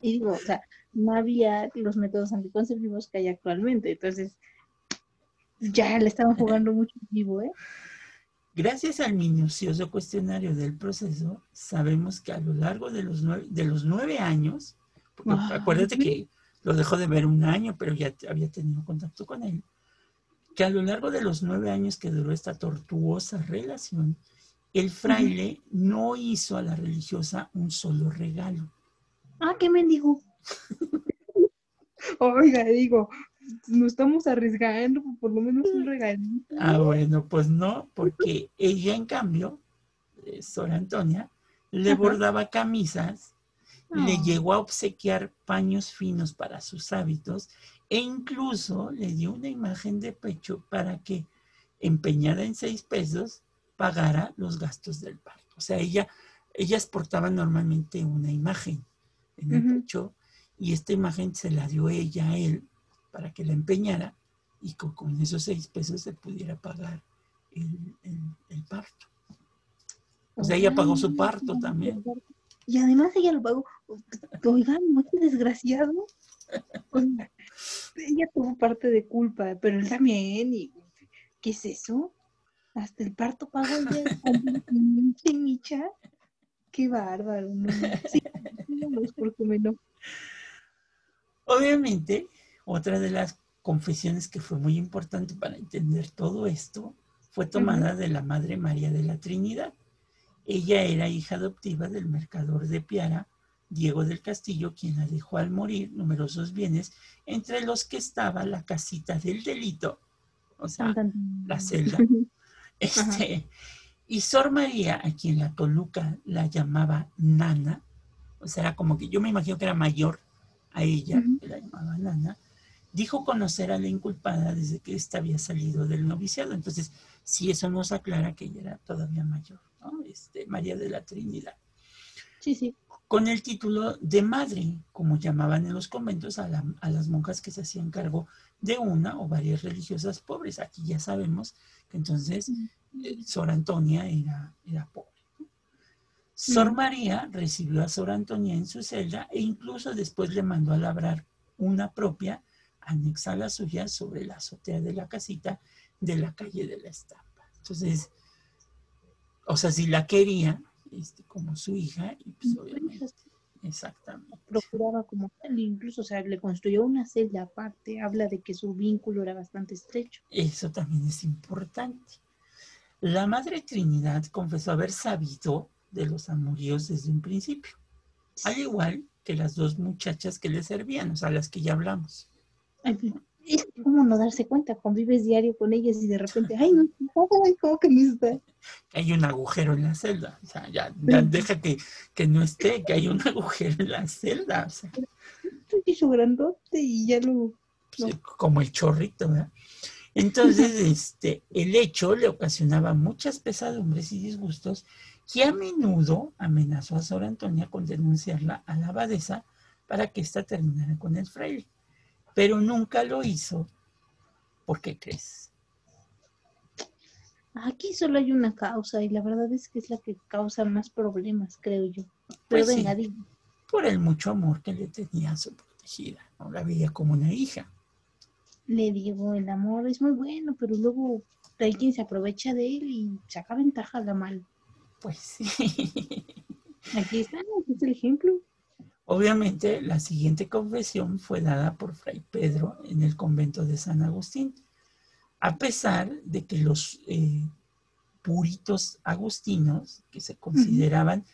Y digo, o sea, no había los métodos anticonceptivos que hay actualmente. Entonces, ya le estaban jugando mucho vivo, ¿eh? Gracias al minucioso cuestionario del proceso, sabemos que a lo largo de los nueve, de los nueve años, porque Ay. acuérdate que lo dejó de ver un año, pero ya había tenido contacto con él, que a lo largo de los nueve años que duró esta tortuosa relación, el fraile no hizo a la religiosa un solo regalo. Ah, qué mendigo. Oiga, digo, nos estamos arriesgando, por lo menos un regalito. Ah, bueno, pues no, porque ella, en cambio, eh, Sor Antonia, le Ajá. bordaba camisas, le Ah. llegó a obsequiar paños finos para sus hábitos e incluso le dio una imagen de pecho para que, empeñada en seis pesos, pagara los gastos del parto. O sea, ella, ellas portaban normalmente una imagen en el pecho y esta imagen se la dio ella a él para que la empeñara y co- con, esos seis pesos se pudiera pagar el, el- el parto. O sea, ella pagó su parto también. Y además ella lo pagó. Oigan, muy desgraciado. Ella tuvo parte de culpa, pero él también. Y, ¿Qué es eso? Hasta el parto ella. pinche micha. Qué bárbaro. No, no. Sí, porque me enojo. Obviamente, otra de las confesiones que fue muy importante para entender todo esto fue tomada de la Madre María de la Trinidad. Ella era hija adoptiva del mercador de Piara, Diego del Castillo, quien la dejó al morir numerosos bienes, entre los que estaba la casita del delito, o sea, la celda. Este, y Sor María, a quien la Toluca la llamaba Nana, o sea, era como que yo me imagino que era mayor a ella, que la llamaba Nana, dijo conocer a la inculpada desde que ésta había salido del noviciado. Entonces, si eso nos aclara que ella era todavía mayor, ¿no? Este, María de la Trinidad. Sí, sí. Con el título de madre, como llamaban en los conventos a, la- a las monjas que se hacían cargo de una o varias religiosas pobres. Aquí ya sabemos entonces eh, Sor Antonia era, era pobre. Sor. María recibió a Sor Antonia en su celda e incluso después le mandó a labrar una propia anexa a la suya sobre la azotea de la casita de la calle de la estampa. Entonces, o sea, si la quería este, como su hija, y pues obviamente, exactamente. procuraba como tal, incluso, o sea, le construyó una celda aparte, habla de que su vínculo era bastante estrecho. Eso también es importante. La Madre Trinidad confesó haber sabido de los amoríos desde un principio, al igual que las dos muchachas que le servían, o sea, las que ya hablamos. Pues, es cómo no darse cuenta, convives diario con ellas y de repente, ay, no, ¿cómo que no está? Hay un agujero en la celda, o sea, ya, deja que, que no esté, que hay un agujero en la celda, o sea, Estoy hizo grandote y ya lo... pues, como el chorrito, ¿verdad? Entonces, este, el hecho le ocasionaba muchas pesadumbres y disgustos que a menudo amenazó a Sor Antonia con denunciarla a la abadesa para que ésta terminara con el fraile. Pero nunca lo hizo. ¿Por qué crees? Aquí solo hay una causa y la verdad es que es la que causa más problemas, creo yo. Pero Pues sí. venga, diga. Por el mucho amor que le tenía a su protegida. ¿no? La veía como una hija. Le digo, el amor es muy bueno, pero luego hay quien se aprovecha de él y saca ventaja a la mal. Pues sí. Aquí está, aquí está el ejemplo. Obviamente, la siguiente confesión fue dada por Fray Pedro en el convento de San Agustín, a pesar de que los eh, puritos agustinos, que se consideraban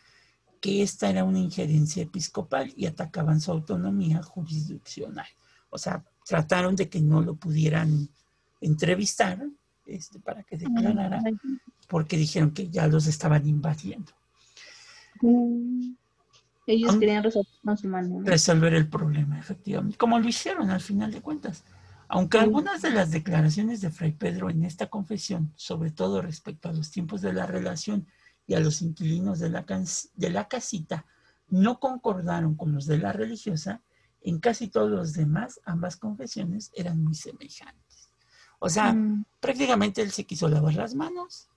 que esta era una injerencia episcopal y atacaban su autonomía jurisdiccional. O sea, trataron de que no lo pudieran entrevistar este, para que declarara, porque dijeron que ya los estaban invadiendo. Ellos querían resolver con su mano. ¿no? resolver el problema, efectivamente, como lo hicieron al final de cuentas. Aunque Sí. algunas de las declaraciones de Fray Pedro en esta confesión, sobre todo respecto a los tiempos de la relación y a los inquilinos de la, de la casita, no concordaron con los de la religiosa, en casi todos los demás, ambas confesiones eran muy semejantes. O sea, Mm. prácticamente él se quiso lavar las manos,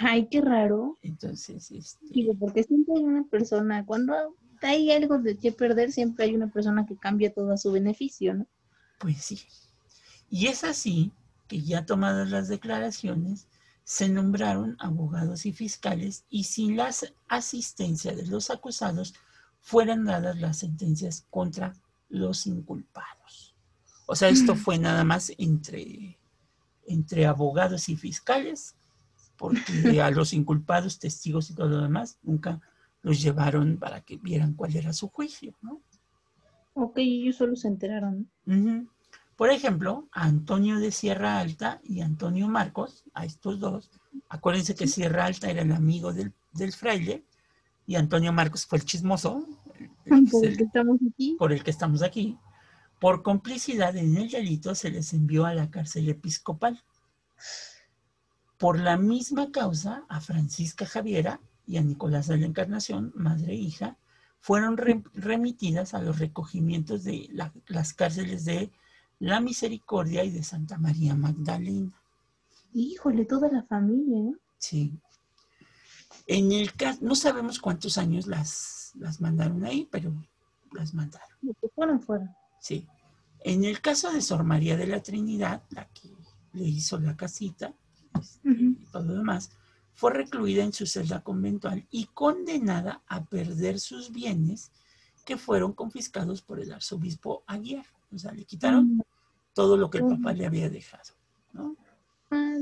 Ay, qué raro. entonces, este, Digo, porque siempre hay una persona, cuando hay algo de que perder, siempre hay una persona que cambia todo a su beneficio, ¿no? Pues sí. Y es así que ya tomadas las declaraciones, se nombraron abogados y fiscales y sin la as- asistencia de los acusados fueran dadas las sentencias contra los inculpados. O sea, esto fue nada más entre, entre abogados y fiscales, porque a los inculpados, testigos y todo lo demás, nunca los llevaron para que vieran cuál era su juicio, ¿no? Ok, ellos solo se enteraron. Ujú. Por ejemplo, a Antonio de Sierra Alta y Antonio Marcos, a estos dos, acuérdense que Sierra Alta era el amigo del, del fraile y Antonio Marcos fue el chismoso, el- Por el- eso estamos aquí. por el que estamos aquí. Por complicidad en el delito se les envió a la cárcel episcopal. Por la misma causa, a Francisca Javiera y a Nicolás de la Encarnación, madre e hija, fueron re- remitidas a los recogimientos de la- las cárceles de La Misericordia y de Santa María Magdalena. Híjole, toda la familia, ¿no? Sí. En el caso, no sabemos cuántos años las, las mandaron ahí, pero las mandaron. Fueron, fueron. Sí. En el caso de Sor María de la Trinidad, la que le hizo la casita este, y todo lo demás, fue recluida en su celda conventual y condenada a perder sus bienes que fueron confiscados por el arzobispo Aguiar. O sea, le quitaron todo lo que el papá le había dejado. ¿no? ah,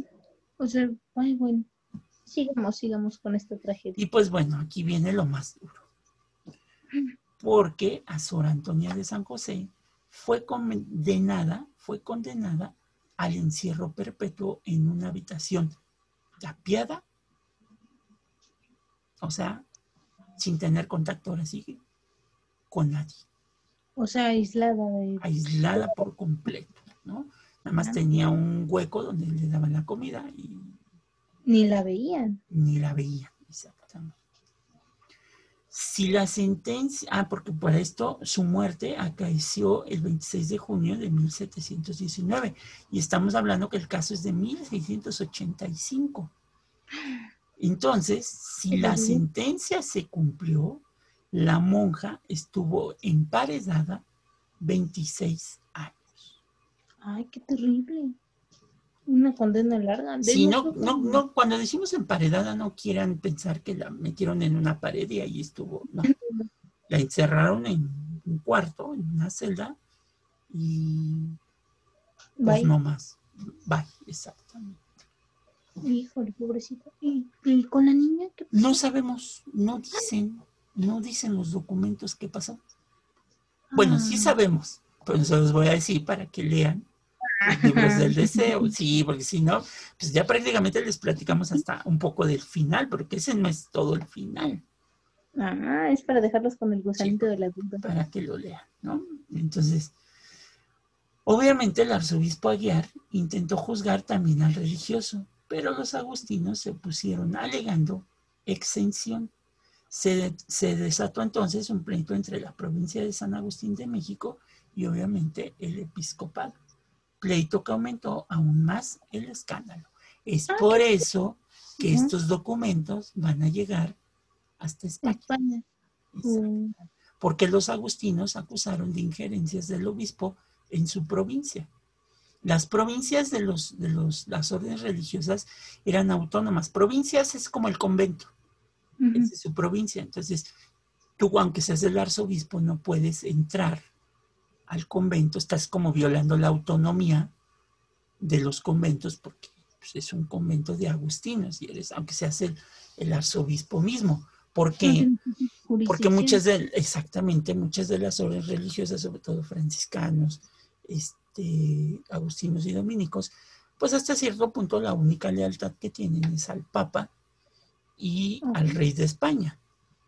o sea, ay, bueno. Sigamos, sigamos con esta tragedia. Y pues bueno, aquí viene lo más duro. Porque a Sor Antonia de San José fue condenada, fue condenada al encierro perpetuo en una habitación tapiada, o sea, sin tener contacto ahora sí con nadie, O sea, aislada de... aislada por completo, ¿no? Nada más Ah. tenía un hueco donde le daban la comida y Ni la veían. ni la veían, exactamente. Si la sentencia, ah, porque para esto su muerte acaeció el 26 de junio de 1719 y estamos hablando que el caso es de 1685. Entonces, si la sentencia se cumplió, la monja estuvo emparedada 26 años. Ay, qué terrible. Una condena larga. Si no, no, no, cuando decimos emparedada, no quieran pensar que la metieron en una pared y ahí estuvo. No. La encerraron en un cuarto, en una celda, y pues Bye. no más. Bye, exactamente. Híjole, pobrecita. ¿Y, y con la niña qué pasó? No sabemos, no dicen, no dicen los documentos qué pasó. Bueno, sí Ah. sabemos, pero se los voy a decir para que lean los libros del deseo. Sí, porque si no, pues ya prácticamente les platicamos hasta un poco del final, porque ese no es todo el final. Ah, es para dejarlos con el gusanito de la duda. para que lo lean, ¿no? Entonces, obviamente el arzobispo Aguiar intentó juzgar también al religioso, pero los agustinos se opusieron alegando exención. Se, se desató entonces un pleito entre la provincia de San Agustín de México y obviamente el episcopado. Pleito que aumentó aún más el escándalo. Es Ah, por eso que estos documentos van a llegar hasta España. Porque los agustinos acusaron de injerencias del obispo en su provincia. Las provincias de, los, de los, las órdenes religiosas eran autónomas. Provincias es como el convento, es de su provincia. Entonces, tú, aunque seas el arzobispo, no puedes entrar al convento, estás como violando la autonomía de los conventos porque pues, es un convento de agustinos y eres, aunque seas el, el arzobispo mismo. Porque porque Jurisdicción. muchas de, exactamente, muchas de las órdenes religiosas, sobre todo franciscanos, este, agustinos y dominicos, pues hasta cierto punto la única lealtad que tienen es al Papa y al rey de España.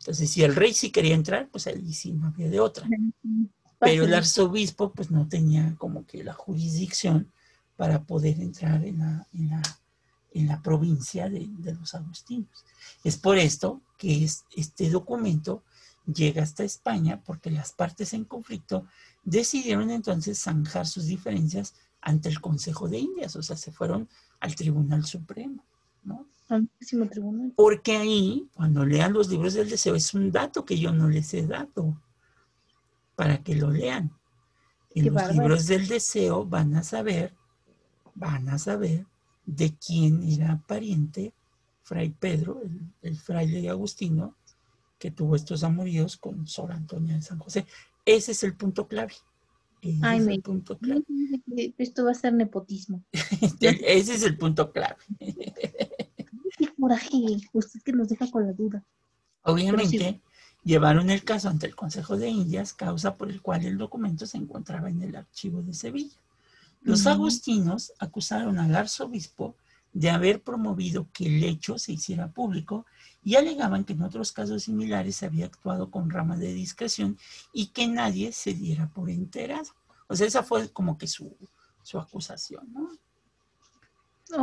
Entonces, si el rey sí quería entrar, pues ahí sí no había de otra. Pero el arzobispo, pues no tenía como que la jurisdicción para poder entrar en la, en la, en la provincia de, de, los agustinos. Es por esto que es, este documento llega hasta España, porque las partes en conflicto decidieron entonces zanjar sus diferencias ante el Consejo de Indias, o sea, se fueron al Tribunal Supremo, ¿no? Tribunal. Porque ahí, cuando lean los libros del deseo, es un dato que yo no les he dado para que lo lean. En Qué los bárbaro. libros del deseo van a saber, van a saber de quién era pariente Fray Pedro, el, el fraile agustino, que tuvo estos amoríos con Sor Antonia de San José. Ese es el punto clave. Ese Ay, es me- el punto clave. Esto va a ser nepotismo. Ese es el punto clave. Qué coraje, usted que nos deja con la duda. Obviamente, llevaron el caso ante el Consejo de Indias, causa por el cual el documento se encontraba en el archivo de Sevilla. Los Ujú. agustinos acusaron al arzobispo de haber promovido que el hecho se hiciera público y alegaban que en otros casos similares se había actuado con rama de discreción y que nadie se diera por enterado. O sea, esa fue como que su, su acusación, ¿no?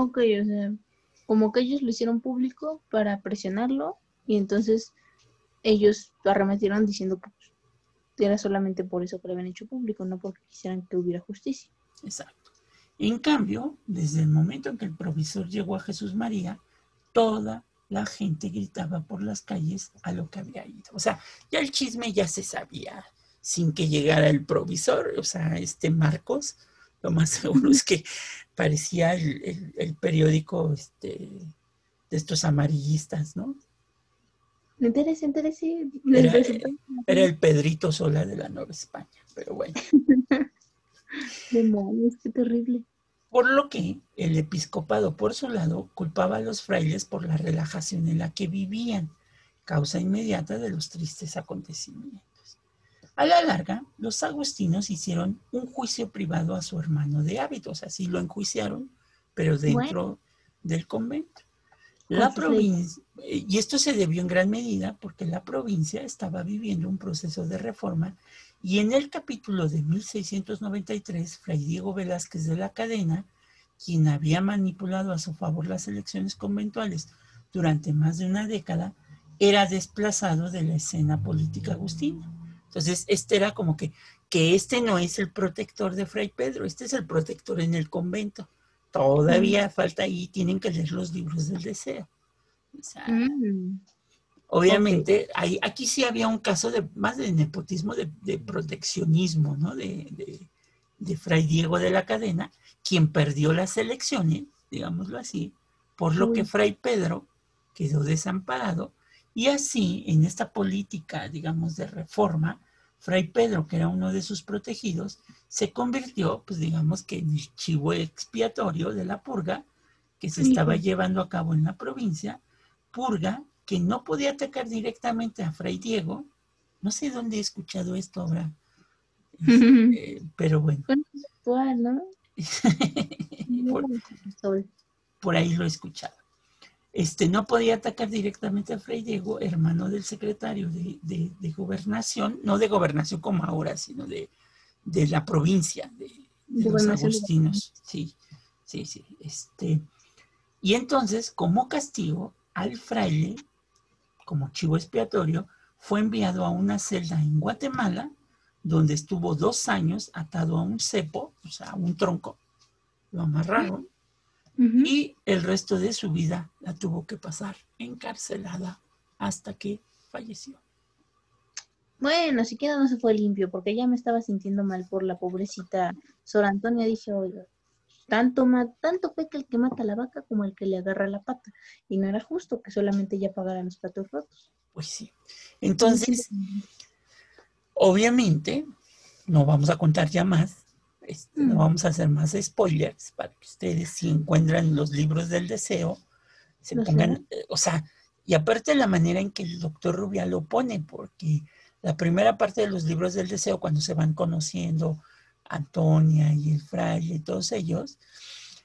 Ok, o sea, como que ellos lo hicieron público para presionarlo y entonces ellos lo arremetieron diciendo que pues, era solamente por eso que lo habían hecho público, no porque quisieran que hubiera justicia. Exacto. En cambio, desde el momento en que el provisor llegó a Jesús María, toda la gente gritaba por las calles a lo que había ido. O sea, ya el chisme ya se sabía sin que llegara el provisor, o sea, este Marcos, lo más seguro es que parecía el, el- el periódico este, de estos amarillistas, ¿no? Entérese, entérese. Era- Resulta- Era el Pedrito Sola de la Nueva España, pero bueno. Demonios, qué terrible. Por lo que el episcopado, por su lado, culpaba a los frailes por la relajación en la que vivían, causa inmediata de los tristes acontecimientos. A la larga, los agustinos hicieron un juicio privado a su hermano de hábitos, así lo enjuiciaron, pero dentro del convento. La provincia, y esto se debió en gran medida porque la provincia estaba viviendo un proceso de reforma y en el capítulo de 1693, Fray Diego Velázquez de la Cadena, quien había manipulado a su favor las elecciones conventuales durante más de una década, era desplazado de la escena política agustina. Entonces, este era como que, que este no es el protector de Fray Pedro, este es el protector en el convento. Todavía falta ahí, tienen que leer los libros del deseo. O sea, Mm, Obviamente, hay, aquí sí había un caso de más de nepotismo, de, de proteccionismo, ¿no? De, de- de Fray Diego de la Cadena, quien perdió las elecciones, digámoslo así, por lo que. Fray Pedro quedó desamparado. Y así, en esta política, digamos, de reforma, Fray Pedro, que era uno de sus protegidos, se convirtió, pues digamos que en el chivo expiatorio de la purga que se estaba llevando a cabo en la provincia, purga que no podía atacar directamente a Fray Diego. No sé dónde he escuchado esto ahora, eh, pero bueno, actual, ¿no? por, por ahí lo he escuchado. Este, no podía atacar directamente a Fray Diego, hermano del secretario de, de- de gobernación, no de gobernación como ahora, sino de, de la provincia de, los agustinos. Sí, sí, sí. Este, y entonces, como castigo, al fraile, como chivo expiatorio, fue enviado a una celda en Guatemala, donde estuvo dos años atado a un cepo, o sea, a un tronco. Lo amarraron y el resto de su vida la tuvo que pasar encarcelada hasta que falleció. Bueno, siquiera no se fue limpio, porque ya me estaba sintiendo mal por la pobrecita Sor Antonia. Dije, oiga, tanto, ma- tanto peca el que mata a la vaca como el que le agarra la pata. Y no era justo que solamente ella pagara los platos rotos. Pues sí. Entonces, obviamente, no vamos a contar ya más, este, no Mm. vamos a hacer más spoilers para que ustedes si encuentran los libros del deseo, se pongan, eh, o sea, y aparte la manera en que el doctor Rubia lo pone, porque la primera parte de los libros del deseo, cuando se van conociendo Antonia y el fraile y todos ellos,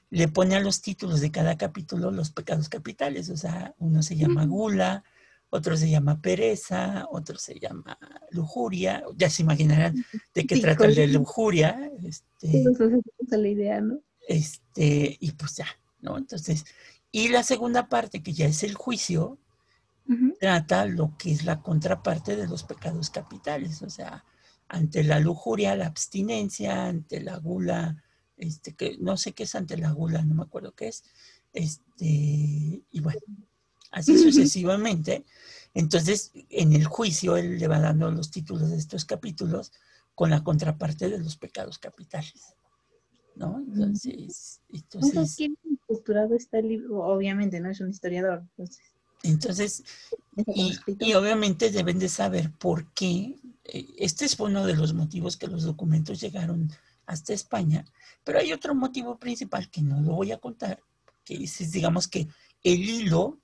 le pone a los títulos de cada capítulo los pecados capitales, o sea, uno se llama gula, otro se llama pereza, otro se llama lujuria. Ya se imaginarán de qué trata el de lujuria. Este, la idea, ¿no? este, y pues ya, ¿no? Entonces, y la segunda parte, que ya es el juicio, trata lo que es la contraparte de los pecados capitales, o sea, ante la lujuria, la abstinencia, ante la gula, este, que no sé qué es ante la gula, no me acuerdo qué es, este, y bueno, así sucesivamente. Entonces, en el juicio, él le va dando los títulos de estos capítulos con la contraparte de los pecados capitales, ¿no? Entonces, Entonces, entonces, ¿quién estructurado está el libro? Obviamente, ¿no? Es un historiador. Entonces, entonces Y, obviamente deben de saber por qué. eh, Este fue uno de los motivos que los documentos llegaron hasta España, pero hay otro motivo principal que no lo voy a contar, que es, es, digamos que el hilo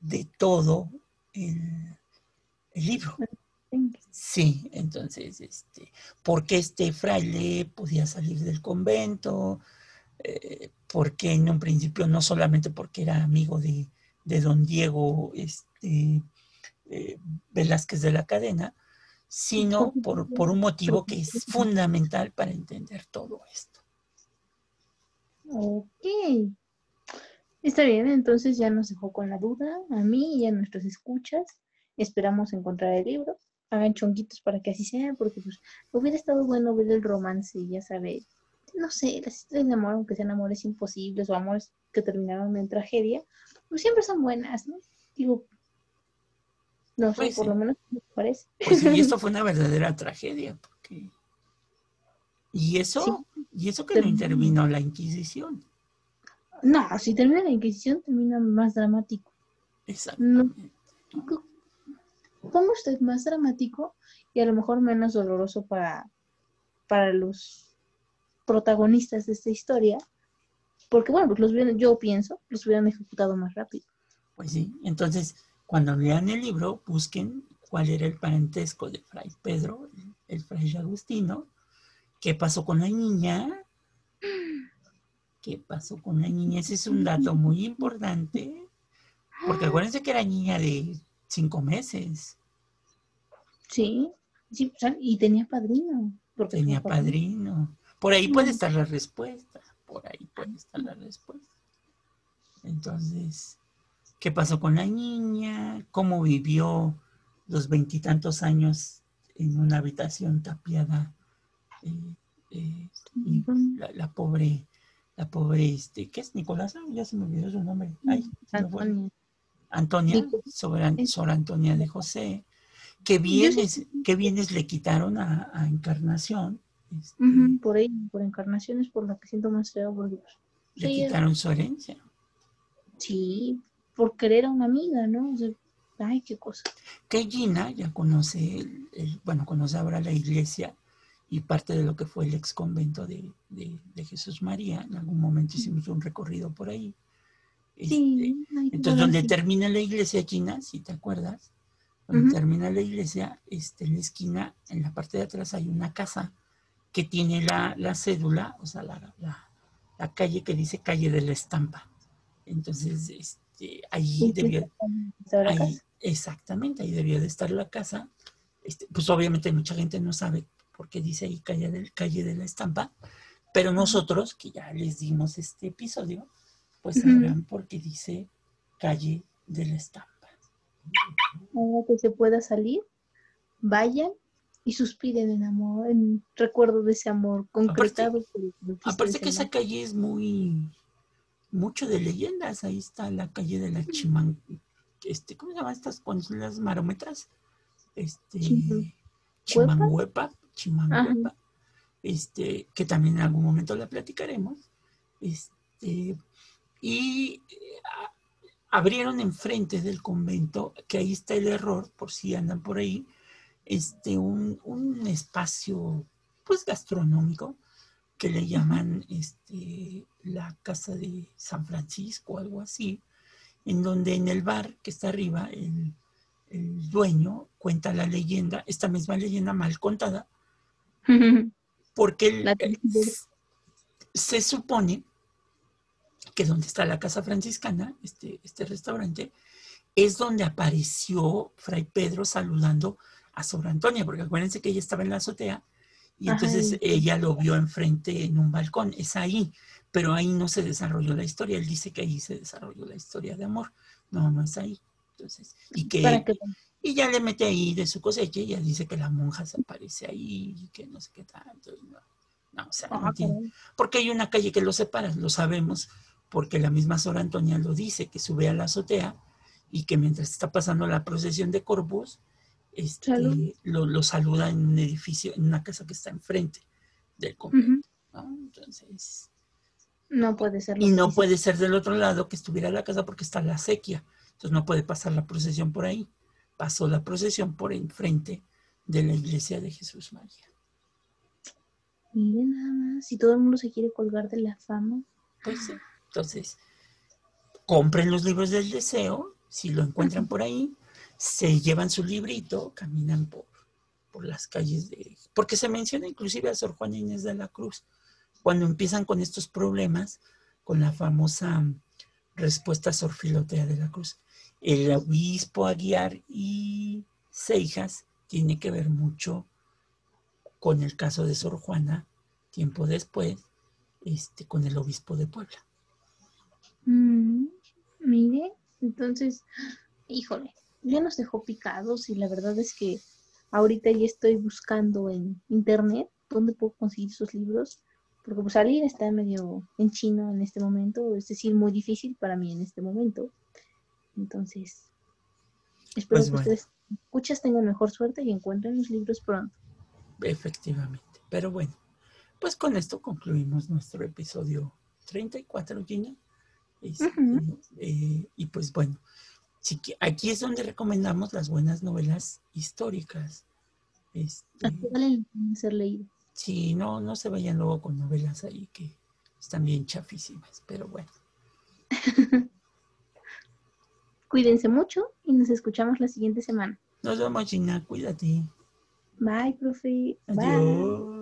de todo el, el libro. Sí, entonces, este, ¿por qué este fraile podía salir del convento? Eh, ¿Por qué en un principio no solamente porque era amigo de, de don Diego este, eh, Velázquez de la Cadena, sino por, por un motivo que es fundamental para entender todo esto. Ok. Está bien, entonces ya nos dejó con la duda, a mí y a nuestros escuchas. Esperamos encontrar el libro. Hagan chonguitos para que así sea, porque pues hubiera estado bueno ver el romance, ya sabe, no sé, las historias de amor, aunque sean amores imposibles o amores que terminaron en tragedia, pues siempre son buenas, ¿no? Digo, no sé, Pues por sí. lo menos me parece. Pues y esto fue una verdadera tragedia, porque... Y eso, y eso que no Terminó. intervino la Inquisición. No, si termina la Inquisición, termina más dramático. Exactamente. Ponga usted más dramático y a lo mejor menos doloroso para, para los protagonistas de esta historia. Porque, bueno, pues los hubieran- yo pienso, los hubieran ejecutado más rápido. Pues sí, entonces cuando lean el libro, busquen cuál era el parentesco de Fray Pedro, el Fray Agustino, qué pasó con la niña, qué pasó con la niña, ese es un dato muy importante, porque acuérdense que era niña de cinco meses, Sí, sí, y tenía padrino. Porque tenía padrino. Por ahí puede estar la respuesta, por ahí puede estar la respuesta. Entonces, ¿qué pasó con la niña? ¿Cómo vivió los veintitantos años en una habitación tapiada? Eh, eh, y la, la pobre, la pobre, este, ¿qué es Nicolás? Ya se me olvidó su nombre. Ay. Antonia, Sor, es- Sor Antonia de José. ¿Qué bienes, qué bienes le quitaron a, a Encarnación? Este, por ahí, por encarnaciones, por lo que siento más feo. Porque, pues, Le sí, quitaron su herencia. sí, por querer a una amiga, ¿no? O sea, ay, qué cosa. que Gina ya conoce, el, el- bueno, conoce ahora la iglesia y parte de lo que fue el ex convento de, de- de Jesús María. En algún momento hicimos un recorrido por ahí. Este, Sí, ay, qué entonces, donde termina la iglesia, Gina, si te acuerdas, donde termina la iglesia, este, en la esquina, en la parte de atrás hay una casa que tiene la, la cédula, o sea, la, la- la calle que dice calle de la estampa. Entonces, este, ahí debió, Ahí, exactamente, ahí debió de estar la casa. Este, pues obviamente mucha gente no sabe por qué dice ahí calle, del, calle de la estampa, pero nosotros, que ya les dimos este episodio, pues Ujú. sabrán por qué dice calle de la estampa. Ahora que se pueda salir, vayan y suspiren en amor, en recuerdo de ese amor concretado. por Aparte que esa calle es muy, mucho de leyendas, ahí está la calle de la Chimán, este, ¿cómo se llaman estas cuando son las? Este, Chim- Chimanguepa, Chimanguepa, este, que también en algún momento la platicaremos. Este, y eh, a- abrieron enfrente del convento, que ahí está el error, por si andan por ahí, este, un, un espacio pues gastronómico que le llaman este, la casa de San Francisco algo así, en donde en el bar que está arriba el, el dueño cuenta la leyenda, esta misma leyenda mal contada, porque el- el- se supone que donde está la casa franciscana, este, este restaurante, es donde apareció Fray Pedro saludando a Sor Antonia, porque acuérdense que ella estaba en la azotea y entonces ella lo vio enfrente en un balcón, es ahí, pero ahí no se desarrolló la historia, él dice que ahí se desarrolló la historia de amor, no, no es ahí. Entonces, y que y ya le mete ahí de su cosecha y ya dice que la monja se aparece ahí y que no sé qué tanto. no, no, o sea, no Ah, tiene- porque hay una calle que lo separa, lo sabemos, porque la misma Sor Antonia lo dice, que sube a la azotea y que mientras está pasando la procesión de Corpus, este, lo, lo saluda en un edificio, en una casa que está enfrente del convento. Entonces, No puede ser. y no puede ser del otro lado que estuviera la casa porque está la sequía. Entonces no puede pasar la procesión por ahí. Pasó la procesión por enfrente de la iglesia de Jesús María. Miren nada más, si todo el mundo se quiere colgar de la fama. Pues sí. Entonces, compren los libros del deseo, si lo encuentran por ahí, se llevan su librito, caminan por, por las calles de... Porque se menciona inclusive a Sor Juana Inés de la Cruz, cuando empiezan con estos problemas, con la famosa respuesta Sor Filotea de la Cruz. El obispo Aguiar y Seijas tiene que ver mucho con el caso de Sor Juana, tiempo después, este, con el obispo de Puebla. Mm, mire, entonces, híjole, ya nos dejó picados y la verdad es que ahorita ya estoy buscando en internet dónde puedo conseguir esos libros, porque pues salir está medio en chino en este momento, es decir, muy difícil para mí en este momento. Entonces, espero Pues que bueno. ustedes escuchas tengan mejor suerte y encuentren los libros pronto. Efectivamente. Pero bueno, pues con esto concluimos nuestro episodio 34, Gina. Este, Ujú. eh, y pues bueno, aquí es donde recomendamos las buenas novelas históricas. Este, Aquí vale la pena ser leído. sí, no, no se vayan luego con novelas ahí que están bien chafísimas, pero bueno. Cuídense mucho y nos escuchamos la siguiente semana. Nos vemos, Gina, cuídate. Bye, profe. Bye.